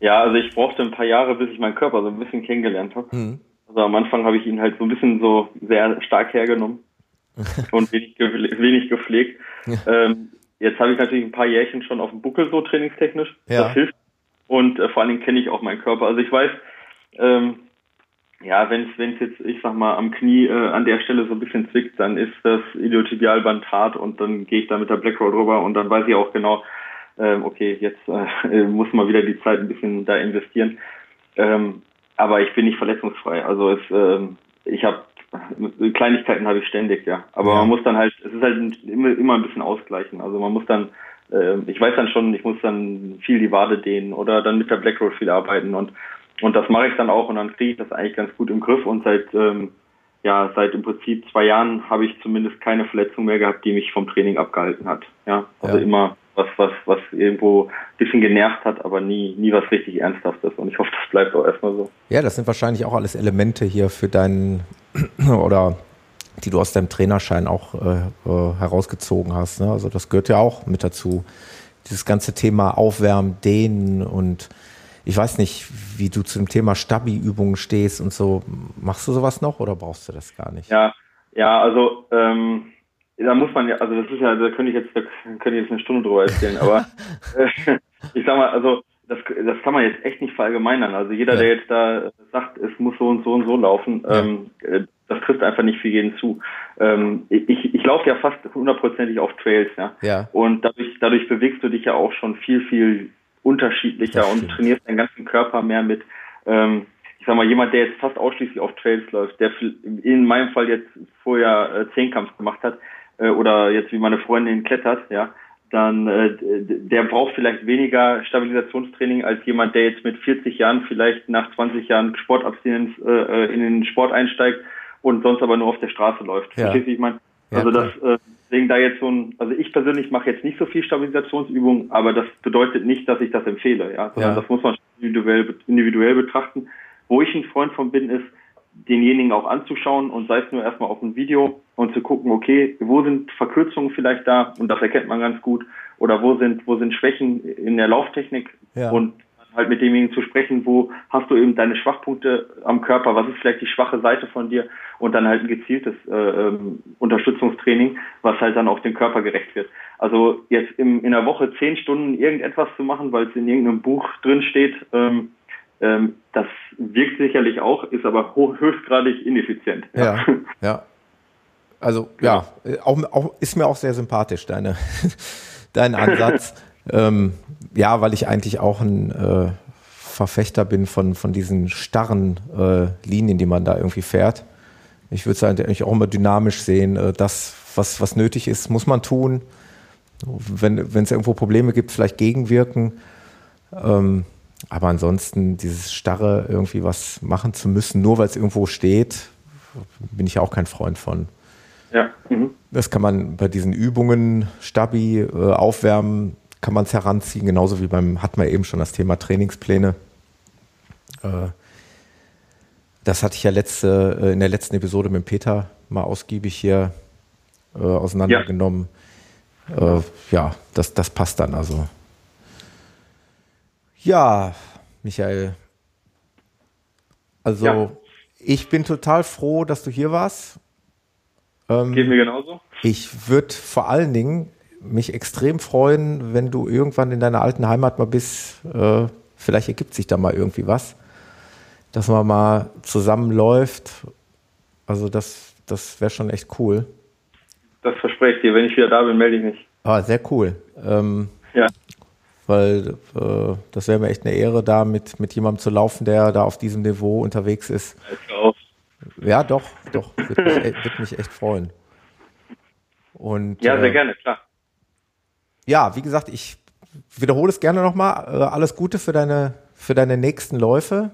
Ja, also ich brauchte ein paar Jahre, bis ich meinen Körper so ein bisschen kennengelernt habe. Mhm. Also am Anfang habe ich ihn halt so ein bisschen so sehr stark hergenommen und wenig, wenig gepflegt. ähm, jetzt habe ich natürlich ein paar Jährchen schon auf dem Buckel so trainingstechnisch. Ja. Das hilft. Und äh, vor allen Dingen kenne ich auch meinen Körper. Also ich weiß, ähm, ja, wenn es jetzt, ich sag mal, am Knie äh, an der Stelle so ein bisschen zwickt, dann ist das Iliotibialband hart und dann gehe ich da mit der Black Roll drüber und dann weiß ich auch genau, ähm, okay, jetzt äh, muss man wieder die Zeit ein bisschen da investieren. Ähm, aber ich bin nicht verletzungsfrei. Also es, ähm, ich habe Kleinigkeiten habe ich ständig, ja. Aber ja. man muss dann halt, es ist halt immer, immer ein bisschen ausgleichen. Also man muss dann, äh, ich weiß dann schon, ich muss dann viel die Wade dehnen oder dann mit der Black Roll viel arbeiten und und das mache ich dann auch und dann kriege ich das eigentlich ganz gut im Griff und seit ähm, ja seit im Prinzip zwei Jahren habe ich zumindest keine Verletzung mehr gehabt, die mich vom Training abgehalten hat. Ja, also ja. immer was was was irgendwo ein bisschen genervt hat, aber nie nie was richtig ernsthaftes und ich hoffe, das bleibt auch erstmal so. Ja, das sind wahrscheinlich auch alles Elemente hier für deinen oder die du aus deinem Trainerschein auch äh, äh, herausgezogen hast. Ne? Also das gehört ja auch mit dazu. Dieses ganze Thema Aufwärmen, Dehnen und ich weiß nicht, wie du zu dem Thema Stabi-Übungen stehst und so. Machst du sowas noch oder brauchst du das gar nicht? Ja, ja, also ähm, da muss man ja, also das ist ja, da könnte ich jetzt, da könnte ich jetzt eine Stunde drüber erzählen, aber äh, ich sag mal, also das, das kann man jetzt echt nicht verallgemeinern. Also jeder, ja. der jetzt da sagt, es muss so und so und so laufen, ja. ähm, äh, das trifft einfach nicht für jeden zu. Ähm, ich, ich laufe ja fast hundertprozentig auf Trails, ja. ja. Und dadurch, dadurch bewegst du dich ja auch schon viel, viel unterschiedlicher und trainierst deinen ganzen Körper mehr mit, ähm, ich sag mal, jemand, der jetzt fast ausschließlich auf Trails läuft, der in meinem Fall jetzt vorher äh, Zehnkampf gemacht hat, äh, oder jetzt wie meine Freundin klettert, ja, dann äh, der braucht vielleicht weniger Stabilisationstraining als jemand, der jetzt mit 40 Jahren vielleicht nach 20 Jahren Sportabstinenz äh, äh, in den Sport einsteigt und sonst aber nur auf der Straße läuft. Ja. Verstehst du, ich meine? Also ja, das äh, deswegen da jetzt so ein, also ich persönlich mache jetzt nicht so viel Stabilisationsübungen, aber das bedeutet nicht, dass ich das empfehle, ja, sondern ja. das muss man individuell individuell betrachten. Wo ich ein Freund von bin, ist denjenigen auch anzuschauen und sei es nur erstmal auf ein Video und zu gucken, okay, wo sind Verkürzungen vielleicht da und das erkennt man ganz gut oder wo sind wo sind Schwächen in der Lauftechnik ja. und halt mit demjenigen zu sprechen, wo hast du eben deine Schwachpunkte am Körper, was ist vielleicht die schwache Seite von dir und dann halt ein gezieltes äh, ähm, Unterstützungstraining, was halt dann auch dem Körper gerecht wird. Also jetzt im, in der Woche zehn Stunden irgendetwas zu machen, weil es in irgendeinem Buch drin steht, ähm, ähm, das wirkt sicherlich auch, ist aber höchstgradig ineffizient. Ja, ja. ja. Also ja, ja auch, auch, ist mir auch sehr sympathisch, deine, dein Ansatz. Ähm, ja, weil ich eigentlich auch ein äh, Verfechter bin von, von diesen starren äh, Linien, die man da irgendwie fährt. Ich würde es eigentlich auch immer dynamisch sehen. Äh, das, was, was nötig ist, muss man tun. Wenn es irgendwo Probleme gibt, vielleicht gegenwirken. Ähm, aber ansonsten dieses starre irgendwie was machen zu müssen, nur weil es irgendwo steht, bin ich ja auch kein Freund von. Ja. Mhm. Das kann man bei diesen Übungen, Stabi, äh, Aufwärmen, kann man es heranziehen, genauso wie beim, hatten wir eben schon das Thema Trainingspläne. Äh, das hatte ich ja letzte, äh, in der letzten Episode mit Peter mal ausgiebig hier äh, auseinandergenommen. Ja, ja das, das passt dann also. Ja, Michael. Also, ja. ich bin total froh, dass du hier warst. Ähm, Geht mir genauso. Ich würde vor allen Dingen mich extrem freuen, wenn du irgendwann in deiner alten Heimat mal bist. Äh, vielleicht ergibt sich da mal irgendwie was, dass man mal zusammenläuft. Also, das, das wäre schon echt cool. Das verspreche ich dir. Wenn ich wieder da bin, melde ich mich. Ah, sehr cool. Ähm, ja weil äh, das wäre mir echt eine Ehre, da mit, mit jemandem zu laufen, der da auf diesem Niveau unterwegs ist. Ja, doch, doch, würde mich, e-, würd mich echt freuen. Und, ja, sehr äh, gerne, klar. Ja, wie gesagt, ich wiederhole es gerne nochmal. Äh, alles Gute für deine, für deine nächsten Läufe.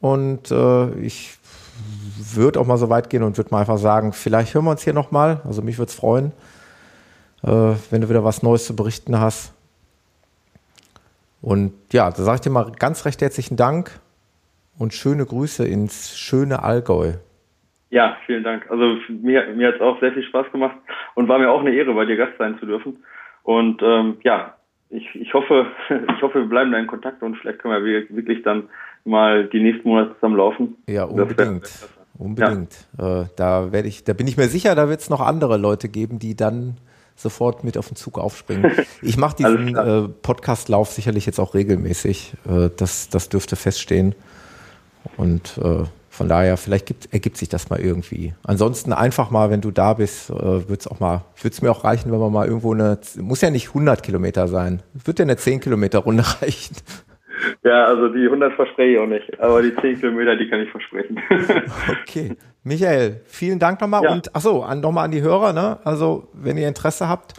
Und äh, ich würde auch mal so weit gehen und würde mal einfach sagen, vielleicht hören wir uns hier nochmal. Also mich würde es freuen, äh, wenn du wieder was Neues zu berichten hast. Und ja, da sage ich dir mal ganz recht herzlichen Dank und schöne Grüße ins schöne Allgäu. Ja, vielen Dank. Also mir, mir hat es auch sehr viel Spaß gemacht und war mir auch eine Ehre, bei dir Gast sein zu dürfen. Und ähm, ja, ich, ich hoffe, ich hoffe, wir bleiben da in Kontakt und vielleicht können wir wirklich dann mal die nächsten Monate zusammen laufen. Ja, unbedingt. Unbedingt. Ja. Äh, da werde ich, da bin ich mir sicher, da wird es noch andere Leute geben, die dann sofort mit auf den Zug aufspringen. Ich mache diesen äh, Podcast-Lauf sicherlich jetzt auch regelmäßig. Äh, das, das dürfte feststehen. Und von daher, vielleicht gibt, ergibt sich das mal irgendwie. Ansonsten einfach mal, wenn du da bist, äh, wird es auch mal, würde es mir auch reichen, wenn man mal irgendwo eine, muss ja nicht 100 Kilometer sein, wird ja eine 10 Kilometer Runde reichen. Ja, also die 100 verspreche ich auch nicht, aber die 10 Kilometer, die kann ich versprechen. okay. Michael, vielen Dank nochmal ja. und achso, nochmal an die Hörer, ne? Also, wenn ihr Interesse habt,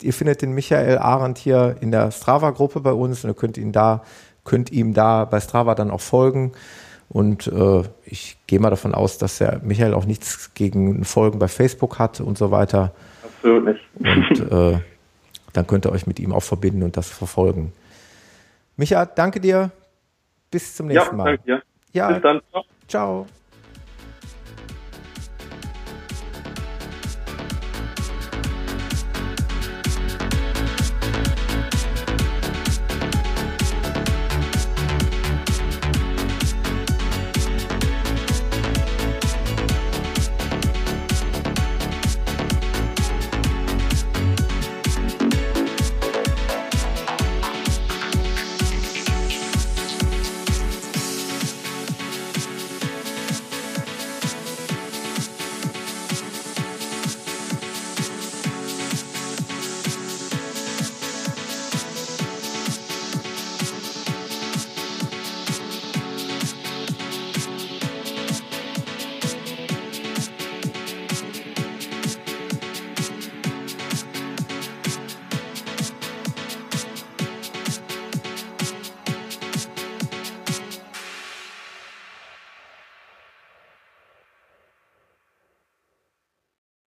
ihr findet den Michael Arendt hier in der Strava-Gruppe bei uns und ihr könnt ihn da, könnt ihm da bei Strava dann auch folgen. Und äh, ich gehe mal davon aus, dass der Michael auch nichts gegen Folgen bei Facebook hat und so weiter. Absolut nicht. Und äh, dann könnt ihr euch mit ihm auch verbinden und das verfolgen. Micha, danke dir. Bis zum nächsten ja, Mal. Danke dir. Ja, Bis dann. Ciao. Ciao.